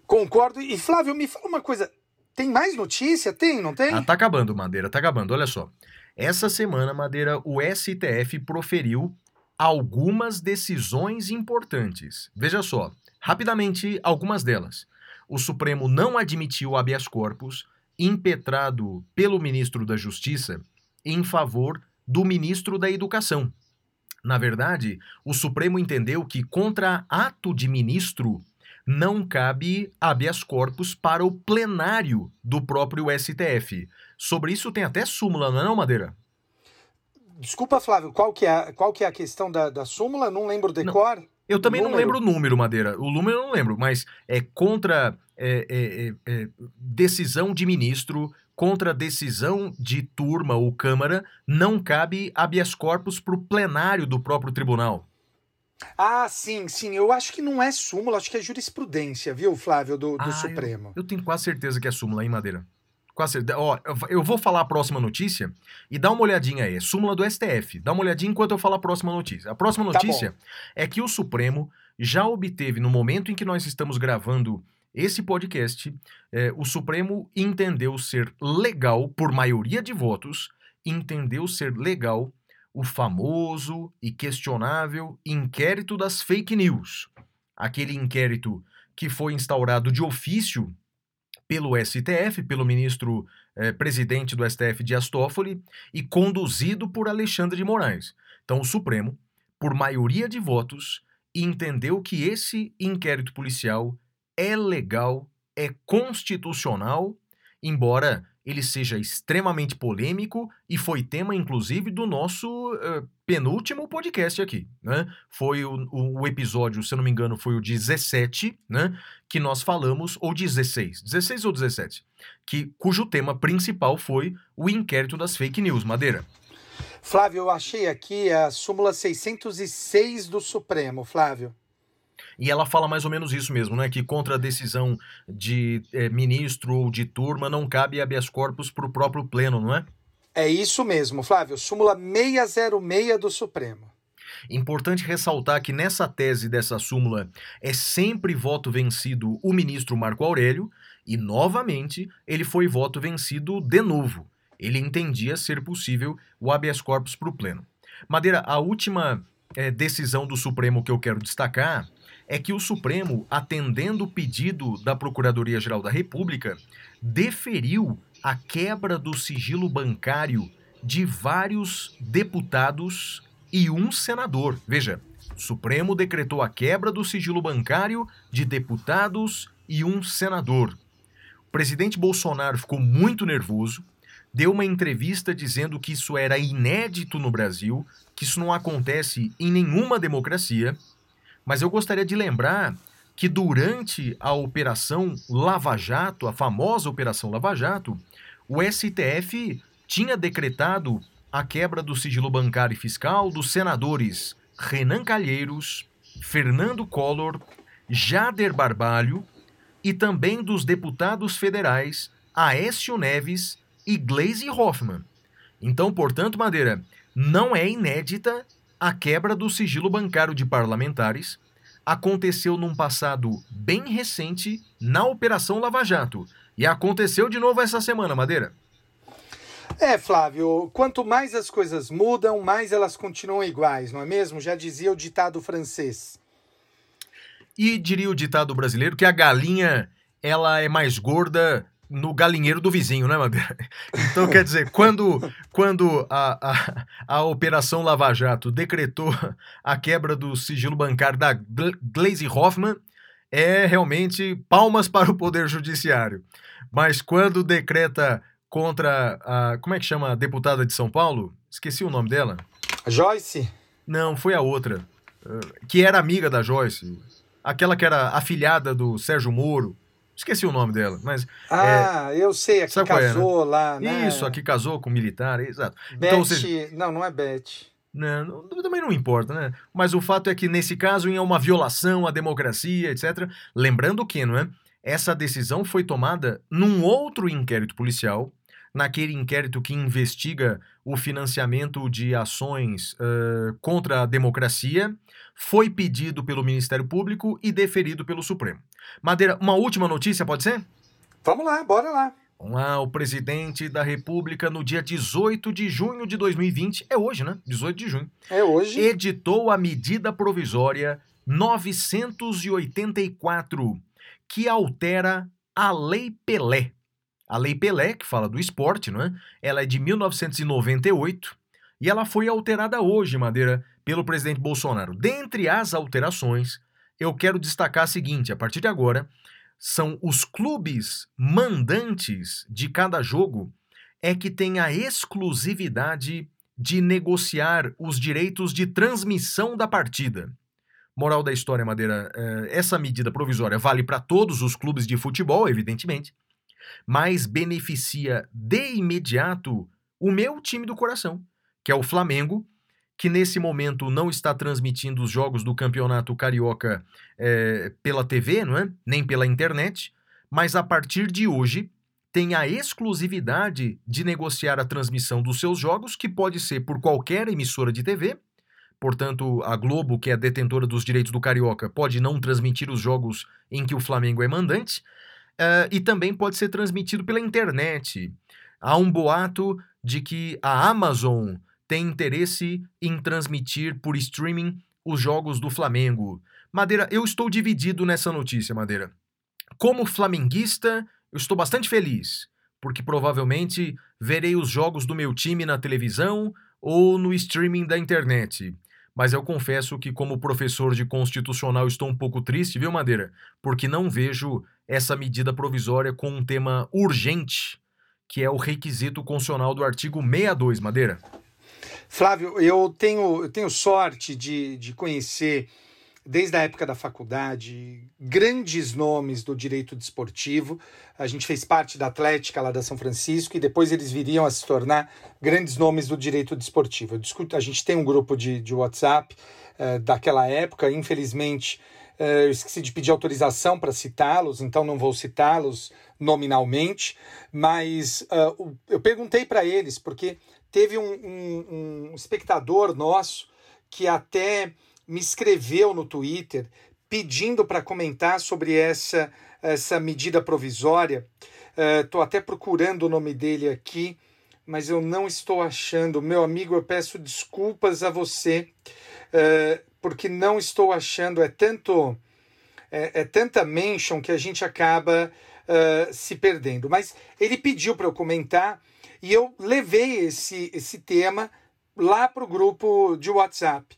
Concordo. E Flávio, me fala uma coisa: tem mais notícia? Tem, não tem? Ah, tá acabando, Madeira, tá acabando. Olha só. Essa semana, Madeira, o STF proferiu algumas decisões importantes. Veja só, rapidamente, algumas delas o Supremo não admitiu o habeas corpus impetrado pelo ministro da Justiça em favor do ministro da Educação. Na verdade, o Supremo entendeu que contra ato de ministro não cabe habeas corpus para o plenário do próprio STF. Sobre isso tem até súmula, não é não, Madeira? Desculpa, Flávio, qual que é, qual que é a questão da, da súmula? Não lembro o decor. Não. Eu também número. não lembro o número, Madeira. O número eu não lembro, mas é contra é, é, é, é, decisão de ministro, contra decisão de turma ou Câmara, não cabe habeas corpus para o plenário do próprio tribunal. Ah, sim, sim. Eu acho que não é súmula, acho que é jurisprudência, viu, Flávio, do, do ah, Supremo. Eu, eu, tenho quase certeza que é súmula, hein, Madeira? Quase certeza. Ó, eu vou falar a próxima notícia e dá uma olhadinha aí. É súmula do STF. Dá uma olhadinha enquanto eu falo a próxima notícia. A próxima tá notícia tá é que o Supremo já obteve, no momento em que nós estamos gravando esse podcast, é, o Supremo entendeu ser legal, por maioria de votos, entendeu ser legal o famoso e questionável inquérito das fake news. Aquele inquérito que foi instaurado de ofício pelo STF, pelo ministro eh, presidente do STF Dias Toffoli e conduzido por Alexandre de Moraes. Então, o Supremo, por maioria de votos, entendeu que esse inquérito policial é legal, é constitucional, embora ele seja extremamente polêmico e foi tema, inclusive, do nosso uh, penúltimo podcast aqui, né? Foi o, o, episódio, se eu não me engano, foi o 17, né? Que nós falamos, ou 16, 16 ou 17, que, cujo tema principal foi o inquérito das fake news, Madeira. Flávio, eu achei aqui a súmula 606 do Supremo, Flávio. E ela fala mais ou menos isso mesmo, né? Que contra a decisão de é, ministro ou de turma não cabe habeas corpus para o próprio pleno, não é? É isso mesmo, Flávio. Súmula 606 do Supremo. Importante ressaltar que nessa tese dessa súmula é sempre voto vencido o ministro Marco Aurélio e, novamente, ele foi voto vencido de novo. Ele entendia ser possível o habeas corpus para o pleno. Madeira, a última é, decisão do Supremo que eu quero destacar é que o Supremo, atendendo o pedido da Procuradoria-Geral da República, deferiu a quebra do sigilo bancário de vários deputados e um senador. Veja, o Supremo decretou a quebra do sigilo bancário de deputados e um senador. O presidente Bolsonaro ficou muito nervoso, deu uma entrevista dizendo que isso era inédito no Brasil, que isso não acontece em nenhuma democracia. Mas eu gostaria de lembrar que durante a Operação Lava Jato, a famosa Operação Lava Jato, o STF tinha decretado a quebra do sigilo bancário e fiscal dos senadores Renan Calheiros, Fernando Collor, Jader Barbalho e também dos deputados federais Aécio Neves e Gleisi Hoffmann. Então, portanto, Madeira, não é inédita a quebra do sigilo bancário de parlamentares. Aconteceu num passado bem recente na Operação Lava Jato. E aconteceu de novo essa semana, Madeira. É, Flávio, quanto mais as coisas mudam, mais elas continuam iguais, não é mesmo? Já dizia o ditado francês. E diria o ditado brasileiro que a galinha ela é mais gorda no galinheiro do vizinho, né, Madeira? Então, quer dizer, quando, quando a, a, a Operação Lava Jato decretou a quebra do sigilo bancário da Glaze Hoffman, é realmente palmas para o Poder Judiciário. Mas quando decreta contra a. Como é que chama a deputada de São Paulo? Esqueci o nome dela. Joyce? Não, foi a outra. Eh, que era amiga da Joyce. Aquela que era afilhada do Sérgio Moro. Esqueci o nome dela, mas. Ah, é... eu sei, a que casou é, né? lá, né? Isso, a que casou com militar, exato. Beth, então, seja... Não, não é Beth. Não, não, também não importa, né? Mas o fato é que nesse caso é uma violação à democracia, etc. Lembrando que, não é? Essa decisão foi tomada num outro inquérito policial naquele inquérito que investiga o financiamento de ações uh, contra a democracia, foi pedido pelo Ministério Público e deferido pelo Supremo. Madeira, uma última notícia, pode ser? Vamos lá, bora lá. Vamos lá, o presidente da República, no dia 18 de junho de 2020, é hoje, né? 18 de junho. É hoje. Editou a medida provisória 984, que altera a Lei Pelé. A Lei Pelé, que fala do esporte, não é? Ela é de 1998 e ela foi alterada hoje, Madeira, pelo presidente Bolsonaro. Dentre as alterações, eu quero destacar a seguinte: a partir de agora, são os clubes mandantes de cada jogo é que tem a exclusividade de negociar os direitos de transmissão da partida. Moral da história, Madeira, eh, essa medida provisória vale para todos os clubes de futebol, evidentemente, mas beneficia de imediato o meu time do coração, que é o Flamengo, que nesse momento não está transmitindo os jogos do Campeonato Carioca é, pela TV, não é? nem pela internet, mas a partir de hoje tem a exclusividade de negociar a transmissão dos seus jogos, que pode ser por qualquer emissora de TV. Portanto, a Globo, que é detentora dos direitos do Carioca, pode não transmitir os jogos em que o Flamengo é mandante, Uh, e também pode ser transmitido pela internet. Há um boato de que a Amazon tem interesse em transmitir por streaming os jogos do Flamengo. Madeira, eu estou dividido nessa notícia, Madeira. Como flamenguista, eu estou bastante feliz, porque provavelmente verei os jogos do meu time na televisão ou no streaming da internet. Mas eu confesso que, como professor de constitucional, estou um pouco triste, viu, Madeira? Porque não vejo essa medida provisória com um tema urgente, que é o requisito constitucional do artigo 62, Madeira. Flávio, eu tenho, eu tenho sorte de, de conhecer desde a época da faculdade, grandes nomes do direito desportivo. A gente fez parte da Atlética lá da São Francisco e depois eles viriam a se tornar grandes nomes do direito desportivo. Discuto, a gente tem um grupo de, de WhatsApp uh, daquela época, infelizmente. Uh, eu esqueci de pedir autorização para citá-los, então não vou citá-los nominalmente, mas uh, eu perguntei para eles, porque teve um, um, um espectador nosso que até me escreveu no Twitter pedindo para comentar sobre essa, essa medida provisória. Estou uh, até procurando o nome dele aqui, mas eu não estou achando. Meu amigo, eu peço desculpas a você, uh, porque não estou achando. É tanto. É, é tanta mention que a gente acaba uh, se perdendo. Mas ele pediu para eu comentar e eu levei esse, esse tema lá para o grupo de WhatsApp.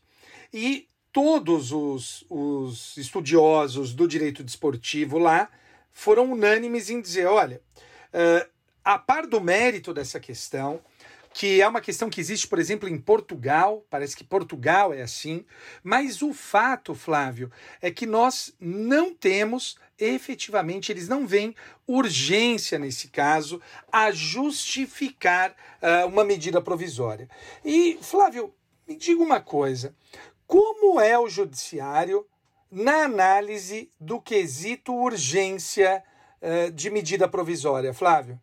E todos os, os estudiosos do direito desportivo lá foram unânimes em dizer: olha, uh, a par do mérito dessa questão, que é uma questão que existe, por exemplo, em Portugal, parece que Portugal é assim, mas o fato, Flávio, é que nós não temos efetivamente, eles não veem urgência nesse caso a justificar uh, uma medida provisória. E, Flávio, me diga uma coisa: como é o judiciário na análise do quesito urgência uh, de medida provisória, Flávio?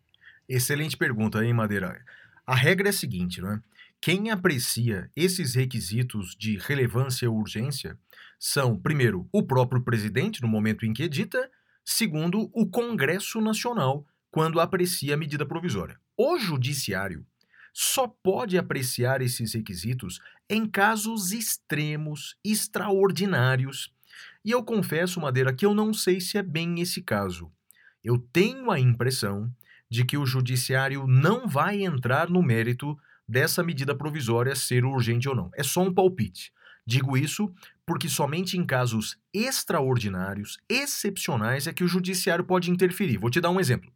Excelente pergunta, hein, Madeira? A regra é a seguinte, não é? Quem aprecia esses requisitos de relevância ou urgência são, primeiro, o próprio presidente, no momento em que edita, segundo, o Congresso Nacional, quando aprecia a medida provisória. O Judiciário só pode apreciar esses requisitos em casos extremos, extraordinários. E eu confesso, Madeira, que eu não sei se é bem esse caso. Eu tenho a impressão de que o judiciário não vai entrar no mérito dessa medida provisória ser urgente ou não. É só um palpite. Digo isso porque somente em casos extraordinários, excepcionais, é que o judiciário pode interferir. Vou te dar um exemplo.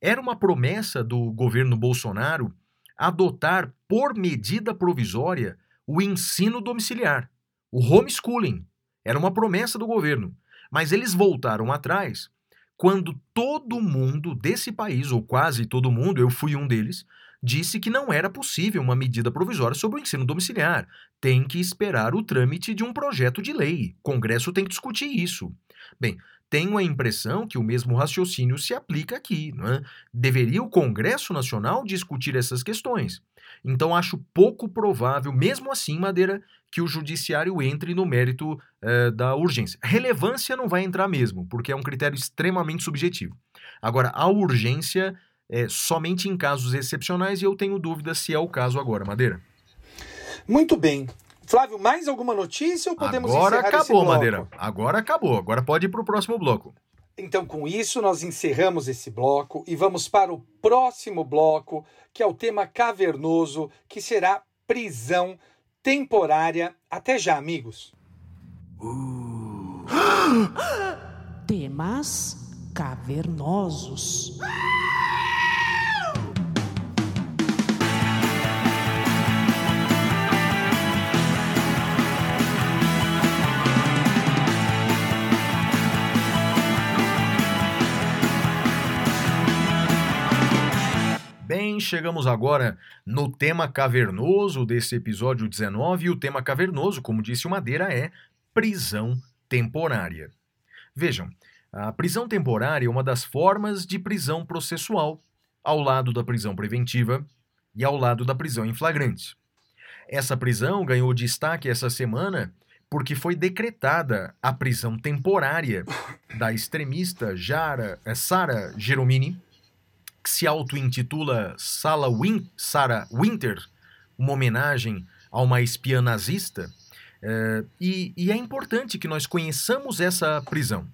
Era uma promessa do governo Bolsonaro adotar por medida provisória o ensino domiciliar, o homeschooling. Era uma promessa do governo. Mas eles voltaram atrás quando todo mundo desse país, ou quase todo mundo, eu fui um deles, disse que não era possível uma medida provisória sobre o ensino domiciliar. Tem que esperar o trâmite de um projeto de lei. O Congresso tem que discutir isso. Bem, tenho a impressão que o mesmo raciocínio se aplica aqui. Não é? Deveria o Congresso Nacional discutir essas questões. Então acho pouco provável, mesmo assim, Madeira, que o judiciário entre no mérito eh, da urgência. Relevância não vai entrar mesmo, porque é um critério extremamente subjetivo. Agora, a urgência é somente em casos excepcionais e eu tenho dúvida se é o caso agora, Madeira. Muito bem. Flávio, mais alguma notícia ou podemos agora encerrar acabou, esse bloco? Madeira. Agora acabou. Agora pode ir para o próximo bloco. Então, com isso, nós encerramos esse bloco e vamos para o próximo bloco, que é o tema cavernoso, que será prisão temporária. Até já, amigos. Temas cavernosos. Bem, chegamos agora no tema cavernoso desse episódio 19, e o tema cavernoso, como disse o Madeira, é prisão temporária. Vejam, a prisão temporária é uma das formas de prisão processual, ao lado da prisão preventiva e ao lado da prisão em flagrante. Essa prisão ganhou destaque essa semana porque foi decretada a prisão temporária da extremista Jara, eh, Sara Geromini, que se auto-intitula Win Sarah Winter, uma homenagem a uma espiã nazista. Eh, e, e é importante que nós conheçamos essa prisão.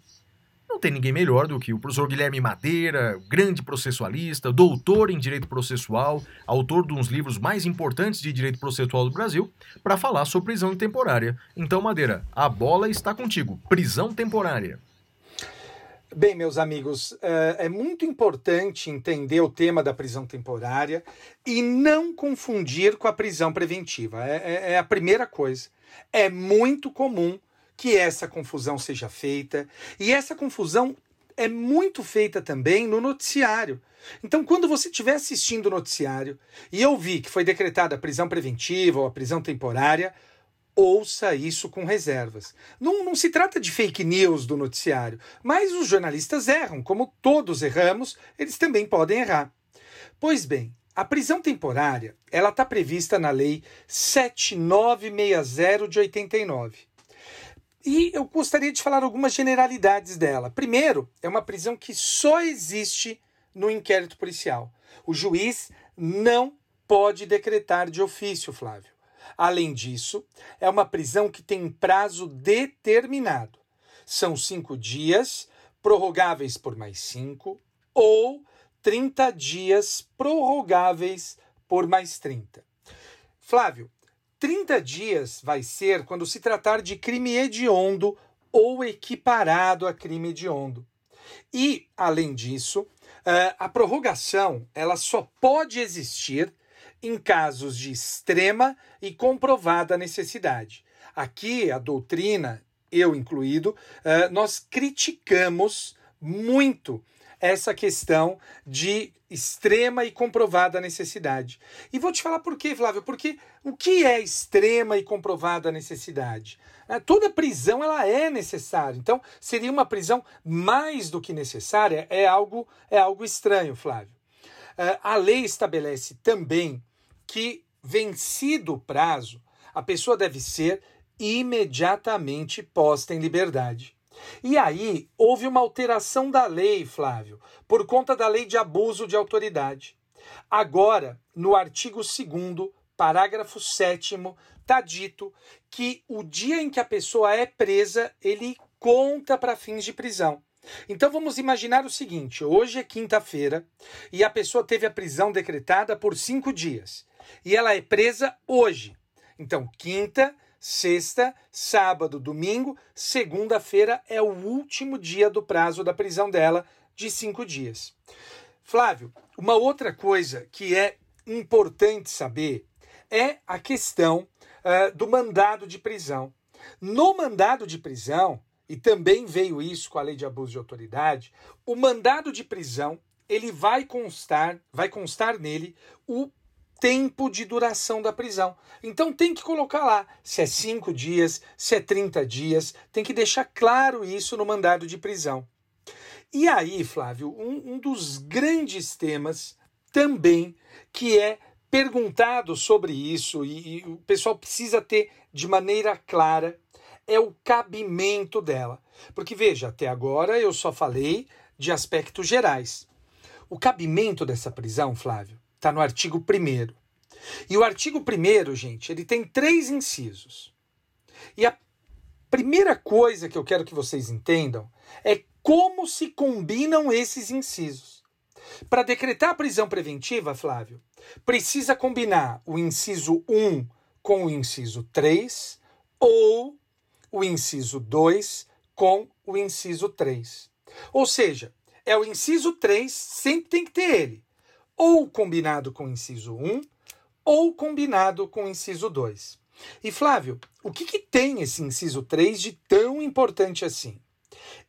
Não tem ninguém melhor do que o professor Guilherme Madeira, grande processualista, doutor em direito processual, autor de uns livros mais importantes de direito processual do Brasil, para falar sobre prisão temporária. Então, Madeira, a bola está contigo. Prisão temporária. Bem, meus amigos, eh, é muito importante entender o tema da prisão temporária e não confundir com a prisão preventiva. É, é, é a primeira coisa. É muito comum que essa confusão seja feita, e essa confusão é muito feita também no noticiário. Então, quando você estiver assistindo o noticiário e eu vi que foi decretada a prisão preventiva ou a prisão temporária, ouça isso com reservas. Não, não se trata de fake news do noticiário, mas os jornalistas erram, como todos erramos, eles também podem errar. Pois bem, a prisão temporária ela está prevista na Lei 7960 de 89. E eu gostaria de falar algumas generalidades dela. Primeiro, é uma prisão que só existe no inquérito policial. O juiz não pode decretar de ofício, Flávio. Além disso, é uma prisão que tem prazo determinado. São cinco dias, prorrogáveis por mais cinco, ou 30 dias prorrogáveis por mais 30. Flávio, 30 dias vai ser quando se tratar de crime hediondo ou equiparado a crime hediondo. E, além disso, eh, a prorrogação ela só pode existir em casos de extrema e comprovada necessidade. Aqui, a doutrina, eu incluído, eh, nós criticamos muito essa questão de extrema e comprovada necessidade. E vou te falar por quê, Flávio, porque o que é extrema e comprovada necessidade? É, toda prisão ela é necessária. Então, seria uma prisão mais do que necessária, é algo, é algo estranho, Flávio. É, a lei estabelece também que, vencido o prazo, a pessoa deve ser imediatamente posta em liberdade. E aí houve uma alteração da lei, Flávio, por conta da lei de abuso de autoridade. Agora, no artigo 2, parágrafo 7, está dito que o dia em que a pessoa é presa, ele conta para fins de prisão. Então vamos imaginar o seguinte: hoje é quinta-feira e a pessoa teve a prisão decretada por cinco dias e ela é presa hoje. Então, quinta, sexta, sábado, domingo, segunda-feira é o último dia do prazo da prisão dela, de cinco dias. Flávio, uma outra coisa que é importante saber é a questão uh, do mandado de prisão. No mandado de prisão, e também veio isso com a lei de abuso de autoridade, o mandado de prisão ele vai constar, vai constar nele o tempo de duração da prisão. Então tem que colocar lá se é 5 dias, se é 30 dias, tem que deixar claro isso no mandado de prisão. E aí, Flávio, um, um dos grandes temas também que é perguntado sobre isso e, e o pessoal precisa ter de maneira clara é o cabimento dela. Porque veja, até agora eu só falei de aspectos gerais. O cabimento dessa prisão, Flávio, Está no artigo 1. E o artigo 1, gente, ele tem três incisos. E a primeira coisa que eu quero que vocês entendam é como se combinam esses incisos. Para decretar a prisão preventiva, Flávio, precisa combinar o inciso 1 com o inciso 3 ou o inciso 2 com o inciso 3. Ou seja, é o inciso 3, sempre tem que ter ele ou combinado com o inciso 1 ou combinado com o inciso 2. E Flávio, o que, que tem esse inciso 3 de tão importante assim?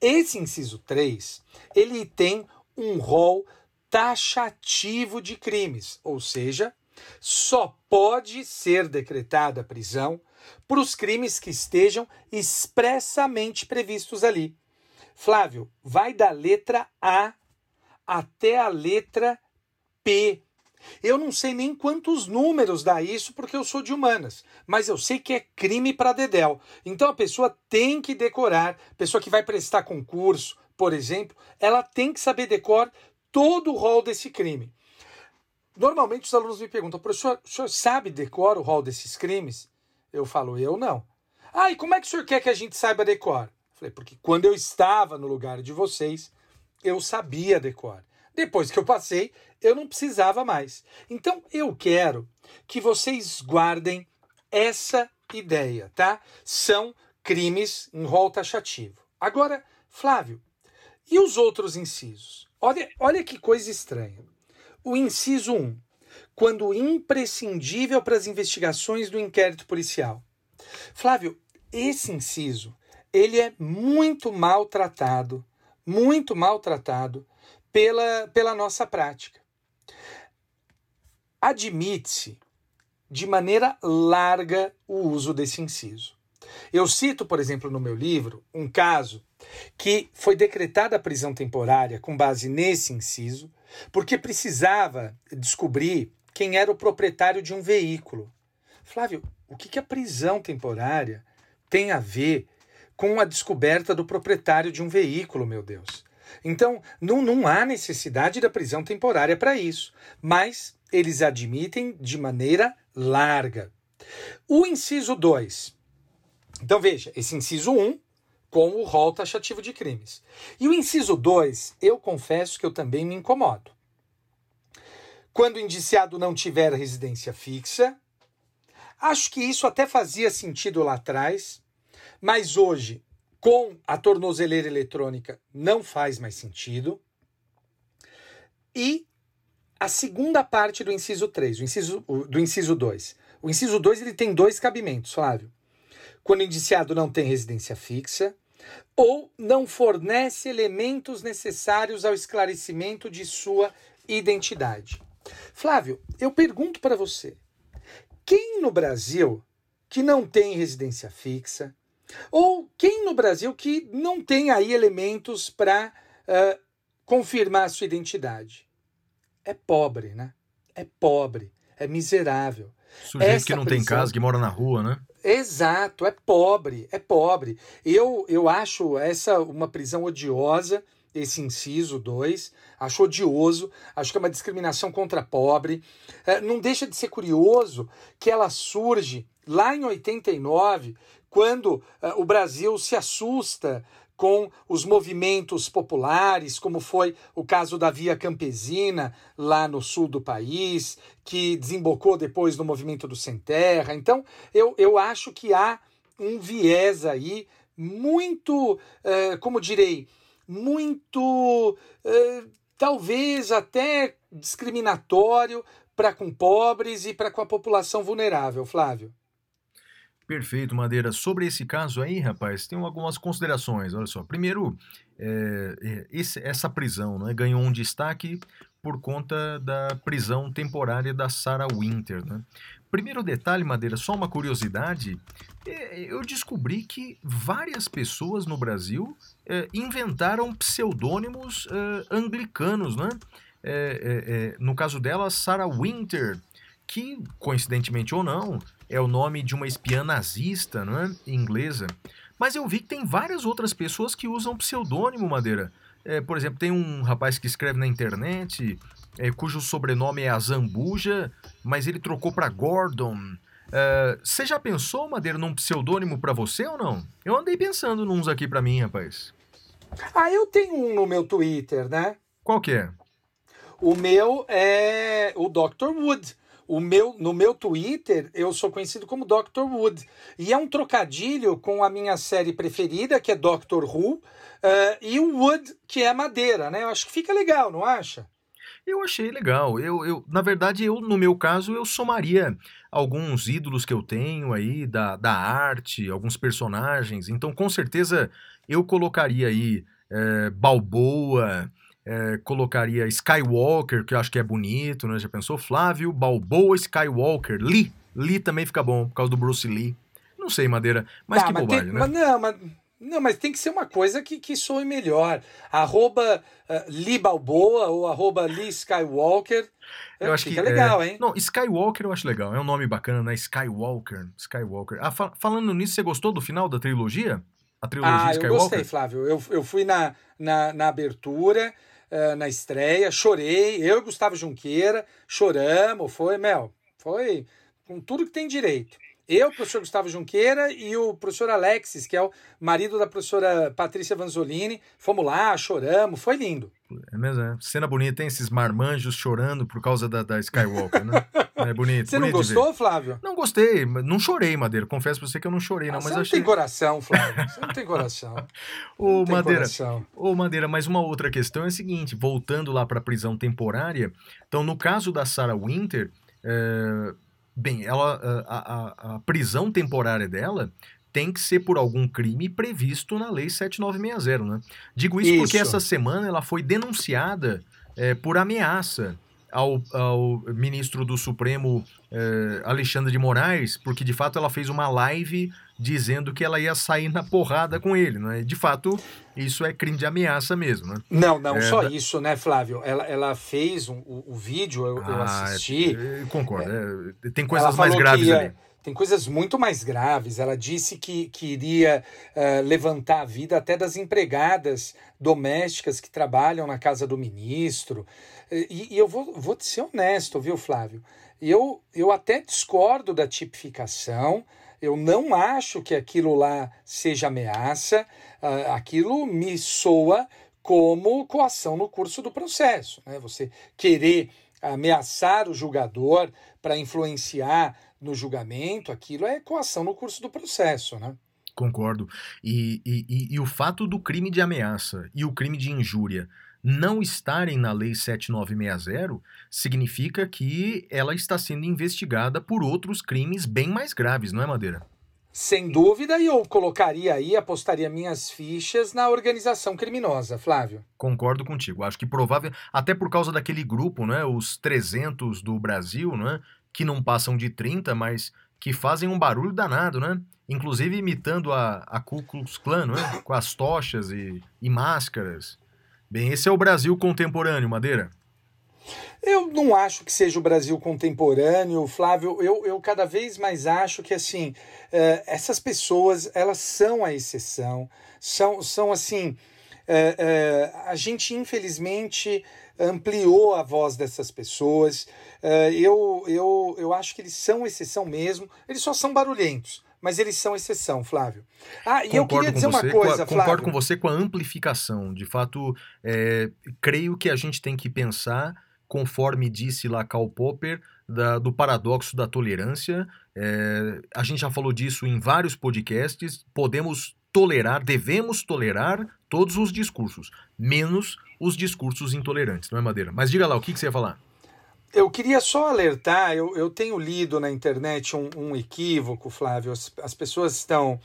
Esse inciso 3, ele tem um rol taxativo de crimes, ou seja, só pode ser decretada a prisão para os crimes que estejam expressamente previstos ali. Flávio, vai da letra A até a letra Eu não sei nem quantos números dá isso porque eu sou de humanas, mas eu sei que é crime para dedéu. Então a pessoa tem que decorar, pessoa que vai prestar concurso, por exemplo, ela tem que saber decor todo o rol desse crime. Normalmente os alunos me perguntam, professor, o senhor sabe decor o rol desses crimes? Eu falo, eu não. Ah, e como é que o senhor quer que a gente saiba decor? falei, porque quando eu estava no lugar de vocês, eu sabia decor. Depois que eu passei, eu não precisava mais. Então eu quero que vocês guardem essa ideia, tá? São crimes em rol taxativo. Agora, Flávio, e os outros incisos? Olha, olha que coisa estranha. O inciso 1, quando imprescindível para as investigações do inquérito policial. Flávio, esse inciso ele é muito maltratado, muito maltratado pela, pela nossa prática. Admite-se de maneira larga o uso desse inciso. Eu cito, por exemplo, no meu livro, um caso que foi decretada a prisão temporária com base nesse inciso, porque precisava descobrir quem era o proprietário de um veículo. Flávio, o que, que a prisão temporária tem a ver com a descoberta do proprietário de um veículo, meu Deus? Então, não, não há necessidade da prisão temporária para isso, mas eles admitem de maneira larga. O inciso 2. Então, veja, esse inciso 1 um, com o rol taxativo de crimes. E o inciso 2, eu confesso que eu também me incomodo. Quando o indiciado não tiver residência fixa, acho que isso até fazia sentido lá atrás, mas hoje, com a tornozeleira eletrônica, não faz mais sentido. E a segunda parte do inciso 3, o inciso, do inciso 2. O inciso 2 ele tem dois cabimentos, Flávio. Quando o indiciado não tem residência fixa ou não fornece elementos necessários ao esclarecimento de sua identidade. Flávio, eu pergunto para você: quem no Brasil que não tem residência fixa, ou quem no Brasil que não tem aí elementos para uh, confirmar a sua identidade? É pobre, né? É pobre, é miserável. Sujeito Essa que não prisão... tem casa, que mora na rua, né? Exato, é pobre, é pobre. Eu, eu acho essa uma prisão odiosa, esse inciso 2, acho odioso, acho que é uma discriminação contra pobre. É, não deixa de ser curioso que ela surge lá em 89, quando é, o Brasil se assusta com os movimentos populares, como foi o caso da Via Campesina, lá no sul do país, que desembocou depois no movimento do Sem Terra. Então, eu, eu acho que há um viés aí muito, eh, como direi, muito, eh, talvez até discriminatório para com pobres e para com a população vulnerável, Flávio. Perfeito, Madeira. Sobre esse caso aí, rapaz, tem algumas considerações. Olha só. Primeiro, é, esse, essa prisão né, ganhou um destaque por conta da prisão temporária da Sarah Winter. Né? Primeiro detalhe, Madeira, só uma curiosidade: é, eu descobri que várias pessoas no Brasil é, inventaram pseudônimos é, anglicanos, né? no caso dela, Sarah Winter, que, coincidentemente ou não, é o nome de uma espiã nazista, não é? Inglesa. Mas eu vi que tem várias outras pessoas que usam pseudônimo, Madeira. É, por exemplo, tem um rapaz que escreve na internet, é, cujo sobrenome é Azambuja, mas ele trocou para Gordon. É, você já pensou, Madeira, num pseudônimo para você ou não? Eu andei pensando nos aqui para mim, rapaz. Ah, eu tenho um no meu Twitter, né? Qual que é? O meu é o Dr. Wood. O meu, no meu Twitter, eu sou conhecido como Dr. Wood. E é um trocadilho com a minha série preferida, que é Doctor Who, uh, e o Wood, que é madeira, né? Eu acho que fica legal, não acha? Eu achei legal. Eu, eu, na verdade, eu, no meu caso, eu somaria alguns ídolos que eu tenho aí da, da arte, alguns personagens. Então, com certeza, eu colocaria aí é, Balboa, é, colocaria Skywalker, que eu acho que é bonito, né? Já pensou? Flávio, Balboa, Skywalker, Lee. Lee também fica bom, por causa do Bruce Lee. Não sei, Madeira, mas tá, que mas bobagem, tem, né? Mas não, mas, não, mas tem que ser uma coisa que, que soe melhor. Arroba uh, Lee Balboa ou arroba Lee Skywalker. Eu acho que é legal, hein? Não, Skywalker eu acho legal. É um nome bacana, né? Skywalker. Skywalker. Ah, fa falando nisso, você gostou do final da trilogia? A trilogia ah, Skywalker? eu gostei, Flávio. Eu, eu fui na, na, na abertura uh, na estreia, chorei, eu e Gustavo Junqueira, choramos, foi, Mel, foi com tudo que tem direito. Eu, o professor Gustavo Junqueira e o professor Alexis, que é o marido da professora Patrícia Vanzolini, fomos lá, choramos, foi lindo. É mesmo, é. Cena bonita, tem esses marmanjos chorando por causa da, da Skywalker, né? É bonito. Você bonito não gostou, Flávio? Não gostei, não chorei, Madeira. Confesso pra você que eu não chorei, ah, não. Mas você não achei... tem coração, Flávio. Você não tem coração. Ô, Madeira. Coração. Ô, Madeira, mas uma outra questão é a seguinte: voltando lá pra prisão temporária, então, no caso da Sarah Winter. É Bem, ela, a, a, a prisão temporária dela tem que ser por algum crime previsto na Lei 7960, né? Digo isso, isso. porque essa semana ela foi denunciada é, por ameaça ao, ao, ministro do Supremo é, Alexandre de Moraes, porque de fato ela fez uma live dizendo que ela ia sair na porrada com ele, né? De fato, isso é crime de ameaça mesmo, né? Não, não é, só da... isso, né, Flávio? Ela, ela fez um, o, o, vídeo, eu, ah, eu assisti. É, concordo, é, tem coisas mais graves ia... ali tem coisas muito mais graves. Ela disse que, que iria uh, levantar a vida até das empregadas domésticas que trabalham na casa do ministro. E, e eu vou, vou ser honesto, viu, Flávio? Eu, eu até discordo da tipificação. Eu não acho que aquilo lá seja ameaça. Uh, aquilo me soa como coação no curso do processo. Né? Você querer ameaçar o julgador para influenciar no julgamento, aquilo é coação no curso do processo, né? Concordo. E, e, e, o fato do crime de ameaça e o crime de injúria não estarem na Lei 7960 significa que ela está sendo investigada por outros crimes bem mais graves, não é, Madeira? Sem dúvida, e eu colocaria aí, apostaria minhas fichas na organização criminosa, Flávio. Concordo contigo. Acho que provável, até por causa daquele grupo, né, os 300 do Brasil, né, que não passam de 30, mas que fazem um barulho danado, né? Inclusive imitando a, a Ku Klux Klan, né? Com as tochas e, e máscaras. Bem, esse é o Brasil contemporâneo, Madeira. Eu não acho que seja o Brasil contemporâneo, Flávio. Eu, eu cada vez mais acho que assim uh, essas pessoas elas são a exceção, são, são assim uh, uh, a gente infelizmente ampliou a voz dessas pessoas. Eu, eu, eu acho que eles são exceção mesmo. Eles só são barulhentos, mas eles são exceção, Flávio. Ah, e concordo eu queria dizer uma coisa, a, Flávio. Concordo com você com a amplificação. De fato, é, creio que a gente tem que pensar, conforme disse lá Karl Popper, da, do paradoxo da tolerância. É, a gente já falou disso em vários podcasts. Podemos tolerar, devemos tolerar todos os discursos, menos os discursos intolerantes, não é, Madeira? Mas diga lá, o que, que você ia falar? Eu queria só alertar, eu, eu tenho lido na internet um, um equívoco, Flávio. As, as pessoas estão.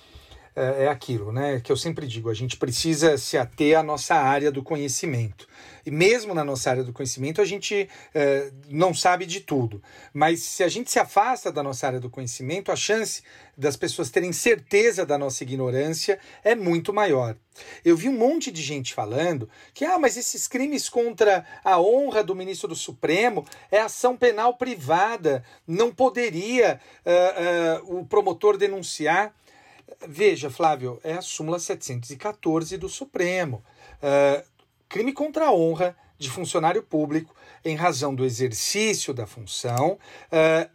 É, é, aquilo, né? Que eu sempre digo, a gente precisa se ater à nossa área do conhecimento. E mesmo na nossa área do conhecimento, a gente é, não sabe de tudo. Mas se a gente se afasta da nossa área do conhecimento, a chance das pessoas terem certeza da nossa ignorância é muito maior. Eu vi um monte de gente falando que, ah, mas esses crimes contra a honra do ministro do Supremo é ação penal privada, não poderia uh, uh, o promotor denunciar. Veja, Flávio, é a súmula 714 do Supremo. Uh, crime contra a honra de funcionário público em razão do exercício da função, uh,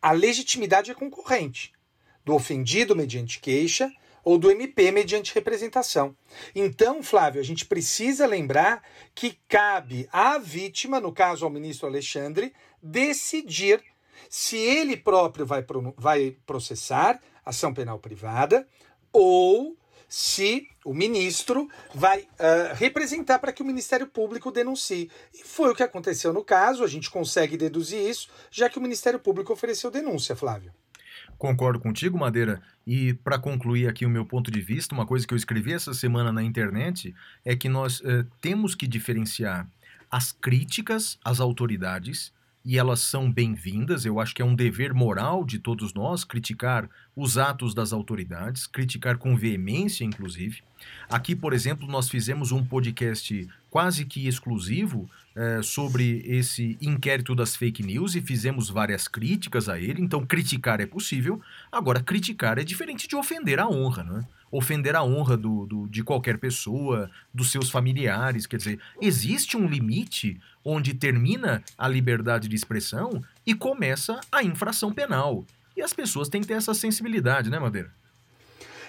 a legitimidade é concorrente do ofendido mediante queixa ou do MP mediante representação. Então, Flávio, a gente precisa lembrar que cabe à vítima, no caso ao ministro Alexandre, decidir se ele próprio vai, vai processar ação penal privada ou se o ministro vai uh, representar para que o Ministério Público denuncie. E foi o que aconteceu no caso, a gente consegue deduzir isso, já que o Ministério Público ofereceu denúncia, Flávio. Concordo contigo, Madeira. E para concluir aqui o meu ponto de vista, uma coisa que eu escrevi essa semana na internet é que nós uh, temos que diferenciar as críticas às autoridades e elas são bem-vindas. Eu acho que é um dever moral de todos nós criticar os atos das autoridades, criticar com veemência, inclusive. Aqui, por exemplo, nós fizemos um podcast quase que exclusivo é, sobre esse inquérito das fake news e fizemos várias críticas a ele. Então, criticar é possível. Agora, criticar é diferente de ofender a honra, não é? Ofender a honra do, do, de qualquer pessoa, dos seus familiares. Quer dizer, existe um limite onde termina a liberdade de expressão e começa a infração penal. E as pessoas têm que ter essa sensibilidade, né, Madeira?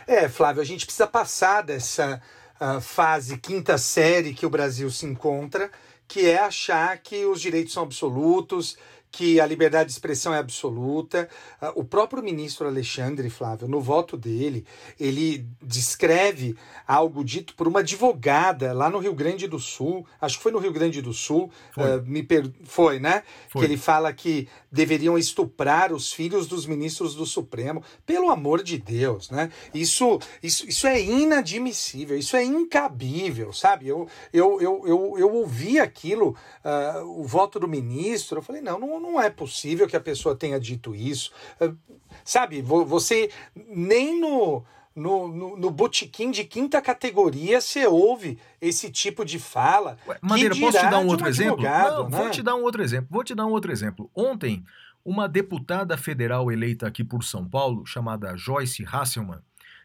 É, Flávio, a gente precisa passar dessa uh, fase quinta série que o Brasil se encontra, que é achar que os direitos são absolutos, que a liberdade de expressão é absoluta. Uh, o próprio ministro Alexandre Flávio, no voto dele, ele descreve algo dito por uma advogada lá no Rio Grande do Sul, acho que foi no Rio Grande do Sul, foi, uh, me per... foi né? Foi. Que ele fala que deveriam estuprar os filhos dos ministros do Supremo. Pelo amor de Deus, né? Isso, isso, isso é inadmissível, isso é incabível, sabe? Eu, eu, eu, eu, eu ouvi aquilo, uh, o voto do ministro, eu falei, não, não, não é possível que a pessoa tenha dito isso. Uh, sabe, você nem no no, no, no botequim de quinta categoria você ouve esse tipo de fala. Ué, Madeira, posso te dar um outro um exemplo? Não, né? vou te dar um outro exemplo. Vou te dar um outro exemplo. Ontem, uma deputada federal eleita aqui por São Paulo, chamada Joyce Hasselman,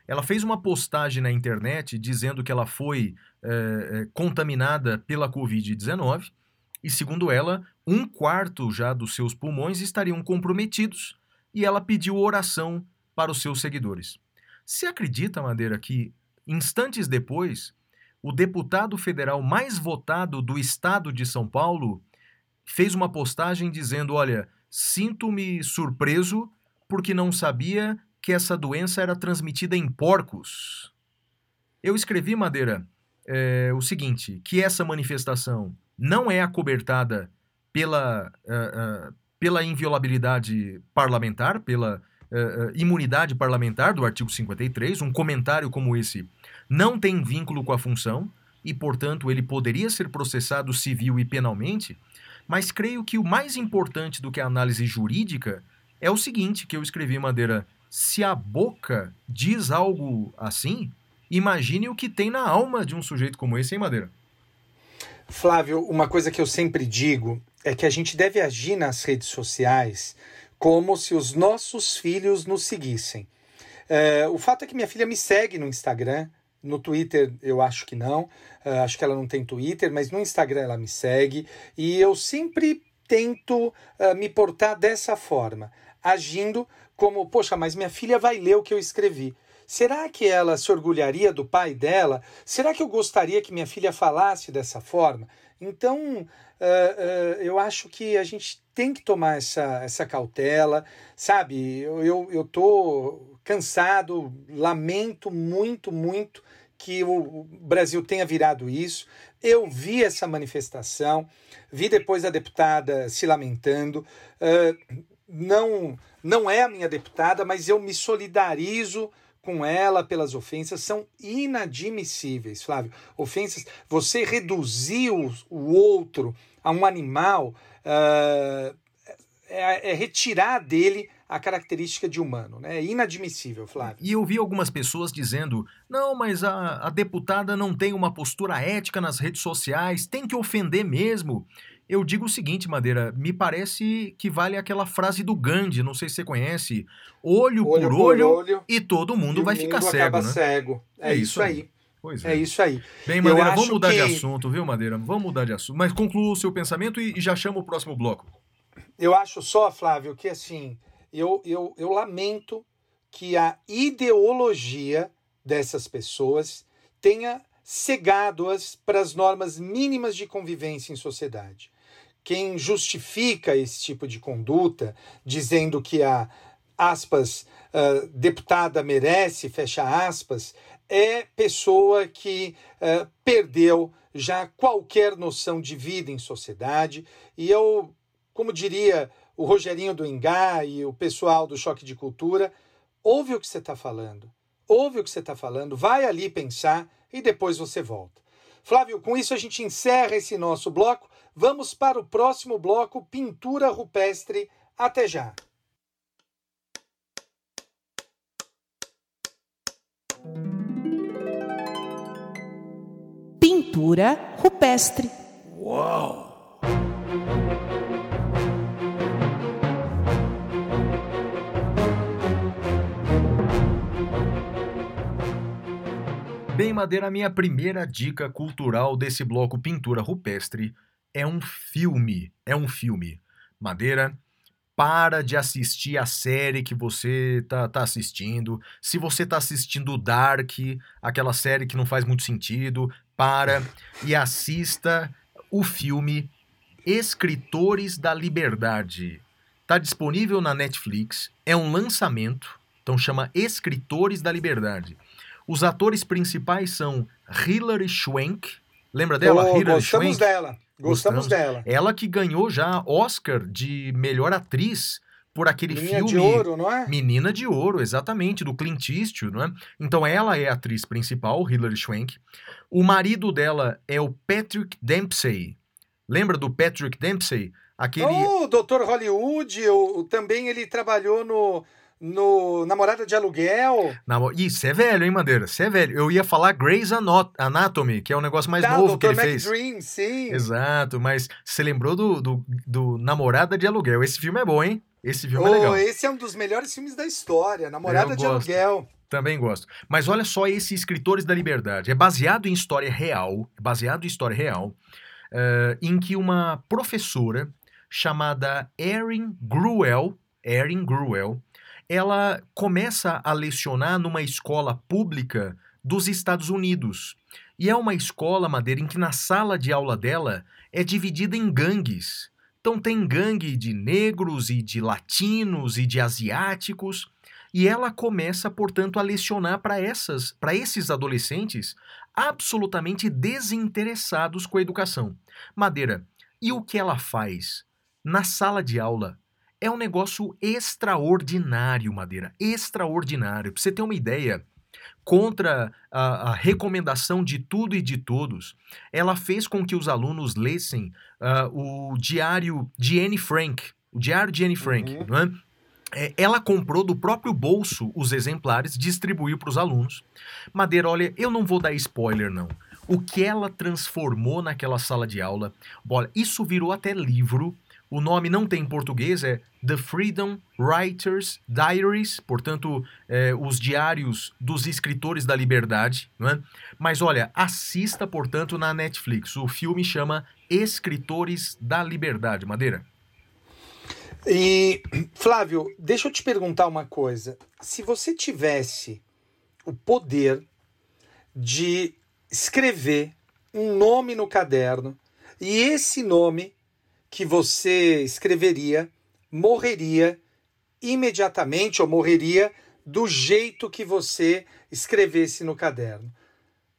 ela fez uma postagem na internet dizendo que ela foi é, contaminada pela Covid-19 e, segundo ela, um quarto já dos seus pulmões estariam comprometidos e ela pediu oração para os seus seguidores. Se acredita, Madeira, que instantes depois, o deputado federal mais votado do estado de São Paulo fez uma postagem dizendo: Olha, sinto-me surpreso porque não sabia que essa doença era transmitida em porcos. Eu escrevi, Madeira, é, o seguinte: que essa manifestação não é acobertada pela, uh, uh, pela inviolabilidade parlamentar, pela uh, imunidade parlamentar do artigo 53, um comentário como esse não tem vínculo com a função e, portanto, ele poderia ser processado civil e penalmente, mas creio que o mais importante do que a análise jurídica é o seguinte que eu escrevi, Madeira, se a boca diz algo assim, imagine o que tem na alma de um sujeito como esse, hein, Madeira? Flávio, uma coisa que eu sempre digo é que a gente deve agir nas redes sociais como se os nossos filhos nos seguissem. É, o fato é que minha filha me segue no Instagram, no Twitter eu acho que não, é, acho que ela não tem Twitter, mas no Instagram ela me segue e eu sempre tento uh, me portar dessa forma, agindo como, poxa, mas minha filha vai ler o que eu escrevi. Será que ela se orgulharia do pai dela? Será que eu gostaria que minha filha falasse dessa forma? Então, uh, eu acho que a gente tem que tomar essa, essa cautela, sabe? Eu, eu, eu tô cansado, lamento muito, muito que o Brasil tenha virado isso. Eu vi essa manifestação, vi depois a deputada se lamentando. Uh, não, não é a minha deputada, mas eu me solidarizo com ela pelas ofensas são inadmissíveis, Flávio. Ofensas, você reduzir o, o outro a um animal uh, é, é, retirar dele a característica de humano. Né? É inadmissível, Flávio. E eu vi algumas pessoas dizendo: não, mas a, a deputada não tem uma postura ética nas redes sociais, tem que ofender mesmo. Eu digo o seguinte, Madeira, me parece que vale aquela frase do Gandhi, não sei se você conhece, olho, olho por, olho, olho, e todo mundo e vai ficar mundo cego, né? cego. É, é isso aí. aí. Pois é. é isso aí. Bem, Madeira, vamos mudar que... de assunto, viu, Madeira? Vamos mudar de assunto. Mas conclua o seu pensamento e, e já chama o próximo bloco. Eu acho só, Flávio, que assim, eu, eu, eu lamento que a ideologia dessas pessoas tenha cegado-as para as normas mínimas de convivência em sociedade quem justifica esse tipo de conduta, dizendo que a aspas uh, deputada merece, fecha aspas, é pessoa que uh, perdeu já qualquer noção de vida em sociedade. E eu, como diria o Rogerinho do Ingá e o pessoal do Choque de Cultura, ouve o que você está falando, ouve o que você está falando, vai ali pensar e depois você volta. Flávio, com isso a gente encerra esse nosso bloco. Vamos para o próximo bloco, pintura rupestre. Até já. Pintura rupestre. Uau! Bem, Madeira, minha primeira dica cultural desse bloco Pintura Rupestre é um filme. É um filme. Madeira, para de assistir a série que você tá, tá assistindo. Se você tá assistindo Dark, aquela série que não faz muito sentido, para e assista o filme Escritores da Liberdade. Está disponível na Netflix, é um lançamento, então chama Escritores da Liberdade. Os atores principais são Hilary Swank, lembra dela? Oh, Hilary gostamos Swank? dela. Gostamos, Gostamos. dela. Ela que ganhou já Oscar de melhor atriz por aquele Linha filme de ouro, não é? Menina de Ouro, exatamente, do Clint Eastwood, não é? Então ela é a atriz principal, Hilary Swank. O marido dela é o Patrick Dempsey. Lembra do Patrick Dempsey? Aquele Oh, o Dr. Hollywood, eu, também ele trabalhou no, no Namorada de Aluguel. Namo- Isso é velho, hein, Madeira? Isso é velho. Eu ia falar Grey's Anatomy, que é o negócio mais tá, novo que Dr. ele fez. McDream, sim. Exato, mas você lembrou do, do, do Namorada de Aluguel. Esse filme é bom, hein? Esse filme é Oh, legal. esse é um dos melhores filmes da história, Namorada Eu de gosto. Aluguel. Também gosto. Mas olha só esse Escritores da Liberdade. É baseado em história real, é baseado em história real, eh, em que uma professora chamada Erin Gruel, Erin Gruel, ela começa a lecionar numa escola pública dos Estados Unidos. E é uma escola, Madeira, em que na sala de aula dela é dividida em gangues. Então tem gangue de negros e de latinos e de asiáticos. E ela começa, portanto, a lecionar para essas, para esses adolescentes absolutamente desinteressados com a educação. Madeira, e o que ela faz na sala de aula é um negócio extraordinário, Madeira, extraordinário. Para você ter uma ideia, contra a, a recomendação de tudo e de todos, ela fez com que os alunos lessem ah, o diário de Anne Frank, o diário de Anne Frank, Uhum. não é? É, ela comprou do próprio bolso os exemplares, distribuiu para os alunos. Madeira, olha, eu não vou dar spoiler, não. O que ela transformou naquela sala de aula, olha, isso virou até livro. O nome não tem em português, é The Freedom Writers Diaries, portanto, é, os diários dos escritores da liberdade, não é? Mas olha, assista, portanto, na Netflix. O filme chama Escritores da Liberdade. Madeira. E, Flávio, deixa eu te perguntar uma coisa. Se você tivesse o poder de escrever um nome no caderno e esse nome que você escreveria morreria imediatamente ou morreria do jeito que você escrevesse no caderno.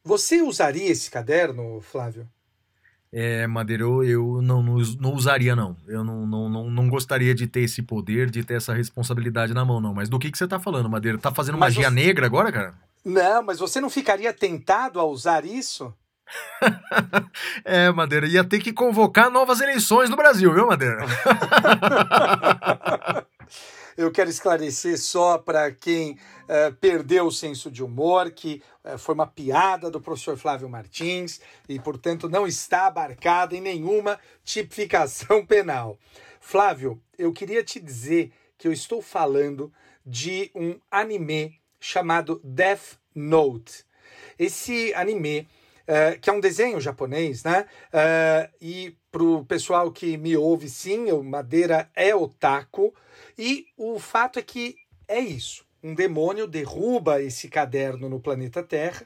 Você usaria esse caderno, Flávio? É, Madeira, eu, não, não, não usaria, não. Eu não, não, não, não gostaria de ter esse poder, de ter essa responsabilidade na mão, não. Mas do que, que você tá falando, Madeira? Tá fazendo Mas magia você- negra agora, cara? Não, mas você não ficaria tentado a usar isso? É, Madeira, ia ter que convocar novas eleições no Brasil, viu, Madeira? Eu quero esclarecer só para quem eh, perdeu o senso de humor que eh, foi uma piada do professor Flávio Martins e, portanto, não está abarcada em nenhuma tipificação penal. Flávio, eu queria te dizer que eu estou falando de um anime chamado Death Note. Esse anime, eh, que é um desenho japonês, né? Eh, e para o pessoal que me ouve, sim, o Madeira é otaku. E o fato é que é isso. Um demônio derruba esse caderno no planeta Terra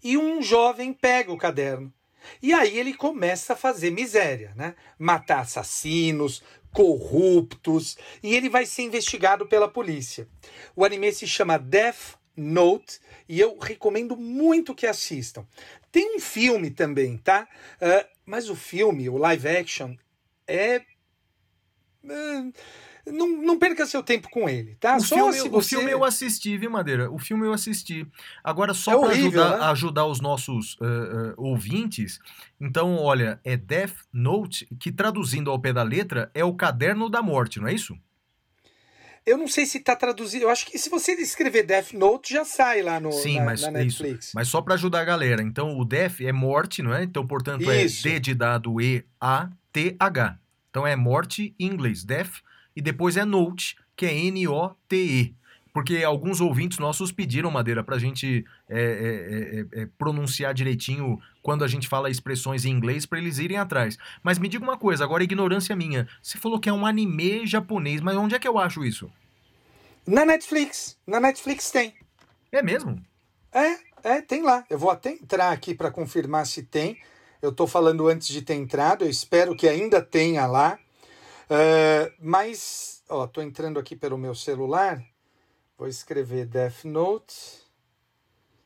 e um jovem pega o caderno. E aí ele começa a fazer miséria, né? Matar assassinos, corruptos, e ele vai ser investigado pela polícia. O anime se chama Death Note e eu recomendo muito que assistam. Tem um filme também, tá? Ah, mas o filme, o live action, é. ah, não, não perca seu tempo com ele, tá? O Só filme, se o você... filme eu assisti, viu, Madeira? O filme eu assisti. Agora, só É para ajudar, né? ajudar os nossos eh, eh, ouvintes, então, olha, é Death Note, que traduzindo ao pé da letra é o caderno da morte, não é isso? Eu não sei se tá traduzido. Eu acho que se você escrever Death Note, já sai lá no, Sim, na, mas na é isso. Netflix. Mas só para ajudar a galera. Então, o Death é morte, não é? Então, portanto, Isso. é D de dado E A T H. Então é morte em inglês, Death, e depois é Note, que é N O T E. Porque alguns ouvintes nossos pediram madeira para a gente é, é, é, é, pronunciar direitinho quando a gente fala expressões em inglês para eles irem atrás. Mas me diga uma coisa, agora ignorância minha. Você falou que é um anime japonês, mas onde é que eu acho isso? Na Netflix. Na Netflix tem. É mesmo? É, é, tem lá. Eu vou até entrar aqui para confirmar se tem. Eu estou falando antes de ter entrado, eu espero que ainda tenha lá. Uh, mas, ó, tô entrando aqui pelo meu celular. Vou escrever Death Note.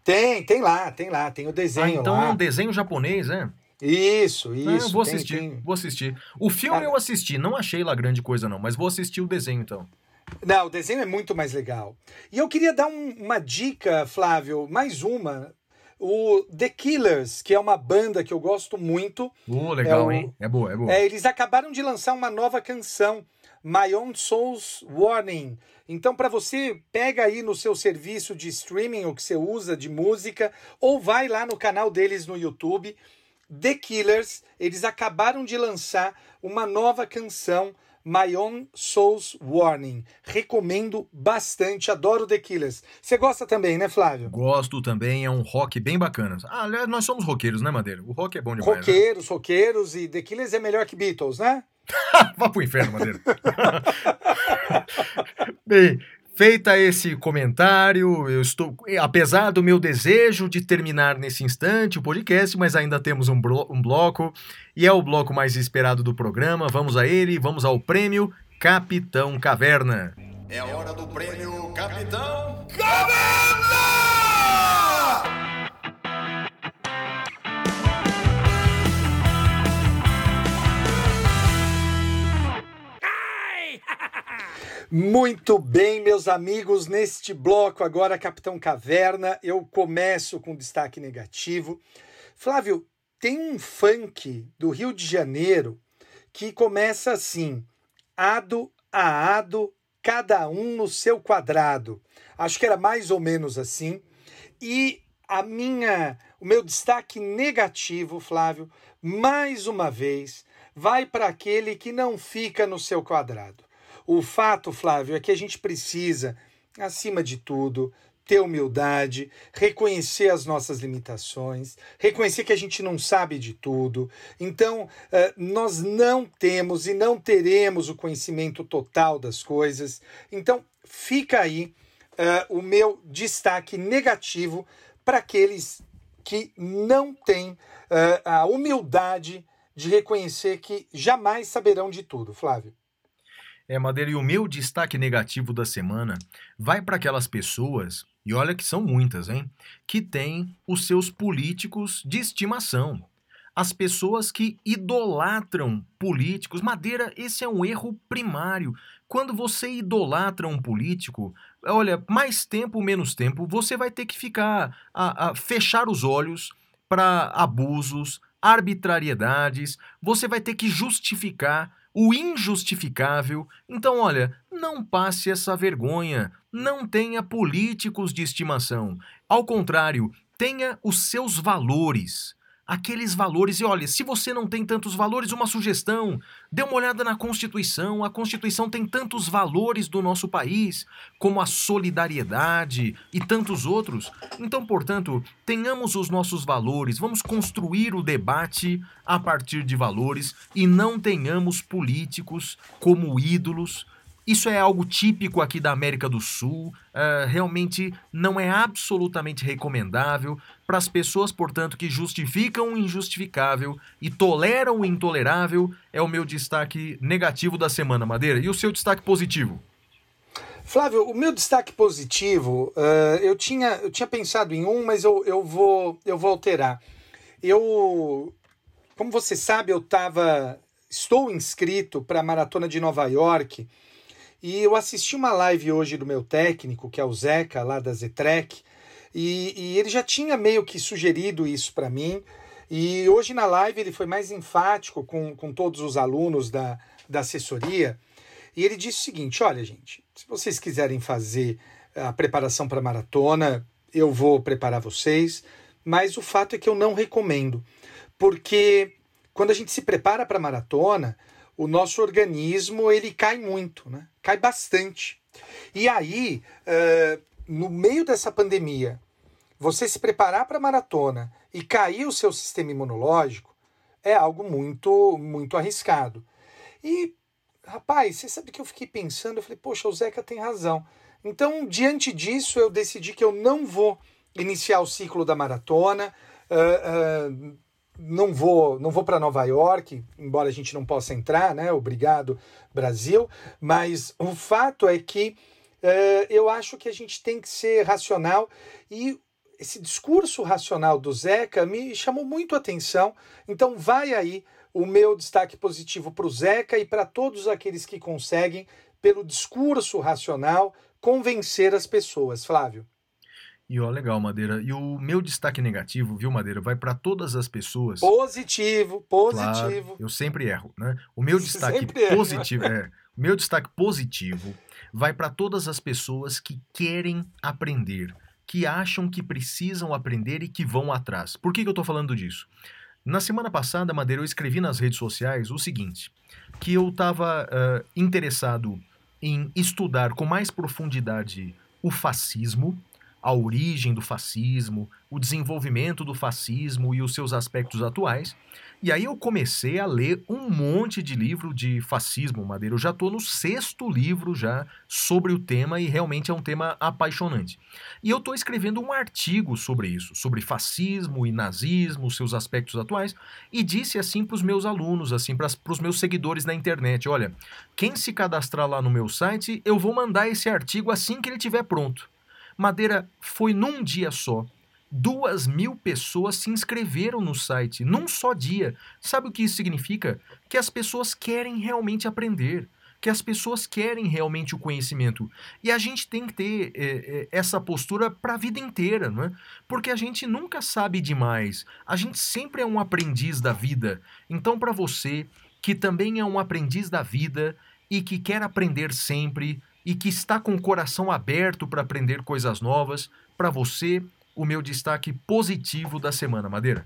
Tem, tem lá, tem lá, tem o desenho ah, então lá. é um desenho japonês, né? Isso, isso. Ah, eu vou tem, assistir, tem. vou assistir. O filme Ah. eu assisti, não achei lá grande coisa não, mas vou assistir o desenho então. Não, o desenho é muito mais legal. E eu queria dar um- uma dica, Flávio, mais uma. O The Killers, que é uma banda que eu gosto muito. Oh, legal, É o- hein? É boa, é boa. É, eles acabaram de lançar uma nova canção, My Own Soul's Warning. Então, para você, pega aí no seu serviço de streaming, o que você usa de música, ou vai lá no canal deles no YouTube, The Killers. Eles acabaram de lançar uma nova canção, My Own Soul's Warning. Recomendo bastante, adoro The Killers. Você gosta também, né, Flávio? Gosto também, é um rock bem bacana. Ah, aliás, nós somos roqueiros, né, Madeira? O rock é bom demais. né? Roqueiros, roqueiros, e The Killers é melhor que Beatles, né? Vá pro inferno, Madeira. Bem, feita esse comentário, eu estou, apesar do meu desejo de terminar nesse instante o podcast, mas ainda temos um, blo- um bloco e é o bloco mais esperado do programa. Vamos a ele, vamos ao prêmio Capitão Caverna. É hora do prêmio Capitão. Muito bem, meus amigos, neste bloco agora, Capitão Caverna, eu começo com destaque negativo. Flávio, tem um funk do Rio de Janeiro que começa assim: ado a ado, cada um no seu quadrado. Acho que era mais ou menos assim. E a minha, o meu destaque negativo, Flávio, mais uma vez, vai para aquele que não fica no seu quadrado. O fato, Flávio, é que a gente precisa, acima de tudo, ter humildade, reconhecer as nossas limitações, reconhecer que a gente não sabe de tudo. Então, eh, nós não temos e não teremos o conhecimento total das coisas. Então, fica aí eh, o meu destaque negativo para aqueles que não têm eh, a humildade de reconhecer que jamais saberão de tudo, Flávio. É, Madeira, e o meu destaque negativo da semana vai para aquelas pessoas, e olha que são muitas, hein, que têm os seus políticos de estimação. As pessoas que idolatram políticos. Madeira, esse é um erro primário. Quando você idolatra um político, olha, mais tempo, menos tempo, você vai ter que ficar a, a fechar os olhos para abusos, arbitrariedades, você vai ter que justificar o injustificável. Então, olha, não passe essa vergonha, não tenha políticos de estimação. Ao contrário, tenha os seus valores. Aqueles valores, e olha, se você não tem tantos valores, uma sugestão: dê uma olhada na Constituição. A Constituição tem tantos valores do nosso país, como a solidariedade e tantos outros. Então, portanto, tenhamos os nossos valores, vamos construir o debate a partir de valores e não tenhamos políticos como ídolos. Isso é algo típico aqui da América do Sul, eh, realmente não é absolutamente recomendável para as pessoas, portanto, que justificam o injustificável e toleram o intolerável. É o meu destaque negativo da semana, Madeira. E o seu destaque positivo? Flávio, o meu destaque positivo, eh, eu, tinha, eu tinha pensado em um, mas eu, eu, vou, eu vou alterar. Eu, como você sabe, eu tava, estou inscrito para a Maratona de Nova York e eu assisti uma live hoje do meu técnico, que é o Zeca, lá da Zetrec, e, e ele já tinha meio que sugerido isso para mim. E hoje na live ele foi mais enfático com, com todos os alunos da, da assessoria. E ele disse o seguinte: olha, gente, se vocês quiserem fazer a preparação para maratona, eu vou preparar vocês, mas o fato é que eu não recomendo, porque quando a gente se prepara para maratona, o nosso organismo ele cai muito, né? cai bastante. E aí, uh, no meio dessa pandemia, você se preparar para a maratona e cair o seu sistema imunológico é algo muito, muito arriscado. E rapaz, você sabe que eu fiquei pensando, eu falei, poxa, o Zeca tem razão. Então, diante disso, eu decidi que eu não vou iniciar o ciclo da maratona. Uh, uh, não vou, não vou para Nova York, embora a gente não possa entrar, né? Obrigado, Brasil. Mas o fato é que uh, eu acho que a gente tem que ser racional e esse discurso racional do Zeca me chamou muito a atenção. Então vai aí o meu destaque positivo para o Zeca e para todos aqueles que conseguem, pelo discurso racional, convencer as pessoas. Flávio. E ó, legal, Madeira. E o meu destaque negativo, viu, Madeira, vai para todas as pessoas. Positivo, positivo. Claro, eu sempre erro, né? O meu destaque positivo, é, o meu destaque positivo vai para todas as pessoas que querem aprender, que acham que precisam aprender e que vão atrás. Por que, que eu estou falando disso? Na semana passada, Madeira, eu escrevi nas redes sociais o seguinte: que eu estava uh, interessado em estudar com mais profundidade o fascismo, a origem do fascismo, o desenvolvimento do fascismo e os seus aspectos atuais. E aí eu comecei a ler um monte de livro de fascismo, Madeira. Eu já estou no sexto livro já sobre o tema e realmente é um tema apaixonante. E eu estou escrevendo um artigo sobre isso, sobre fascismo e nazismo, seus aspectos atuais, e disse assim para os meus alunos, assim para os meus seguidores na internet, olha, quem se cadastrar lá no meu site, eu vou mandar esse artigo assim que ele estiver pronto. Madeira foi num dia só. Duas mil pessoas se inscreveram no site, num só dia. Sabe o que isso significa? Que as pessoas querem realmente aprender, que as pessoas querem realmente o conhecimento. E a gente tem que ter é, essa postura para a vida inteira, não é? Porque a gente nunca sabe demais. A gente sempre é um aprendiz da vida. Então, para você que também é um aprendiz da vida e que quer aprender sempre, e que está com o coração aberto para aprender coisas novas, para você, o meu destaque positivo da semana, Madeira.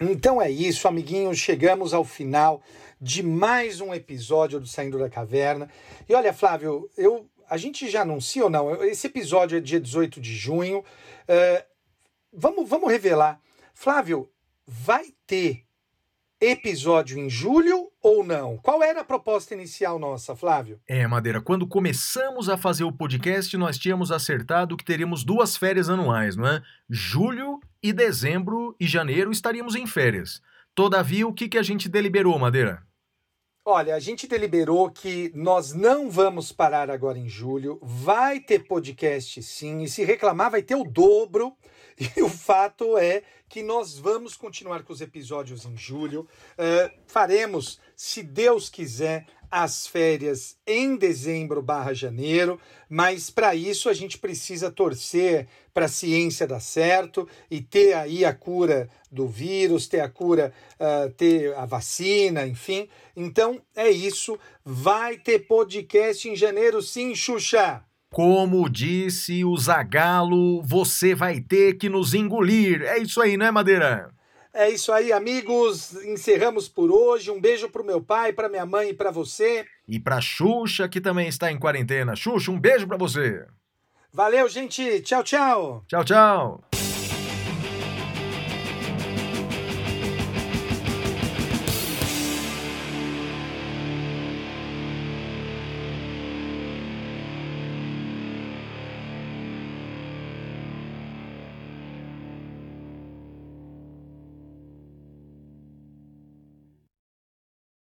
Então é isso, amiguinhos. Chegamos ao final de mais um episódio do Saindo da Caverna. E olha, Flávio, eu, a gente já anuncia ou não? Esse episódio é dia 18 de junho. Uh, vamos, vamos revelar. Flávio, vai ter episódio em julho ou não? Qual era a proposta inicial nossa, Flávio? É, Madeira, quando começamos a fazer o podcast, nós tínhamos acertado que teríamos duas férias anuais, não é? Julho e dezembro e janeiro estaríamos em férias. Todavia, o que, que a gente deliberou, Madeira? Olha, a gente deliberou que nós não vamos parar agora em julho, vai ter podcast sim, e se reclamar vai ter o dobro. E o fato é que nós vamos continuar com os episódios em julho. Uh, faremos, se Deus quiser, as férias em dezembro barra janeiro, mas para isso a gente precisa torcer para a ciência dar certo e ter aí a cura do vírus, ter a cura, uh, ter a vacina, enfim. Então é isso. Vai ter podcast em janeiro, sim, Xuxa. Como disse o Zagalo, você vai ter que nos engolir. É isso aí, não é, Madeira? É isso aí, amigos. Encerramos por hoje. Um beijo pro meu pai, pra minha mãe e pra você. E pra Xuxa, que também está em quarentena. Xuxa, um beijo pra você. Valeu, gente. Tchau, tchau. Tchau, tchau.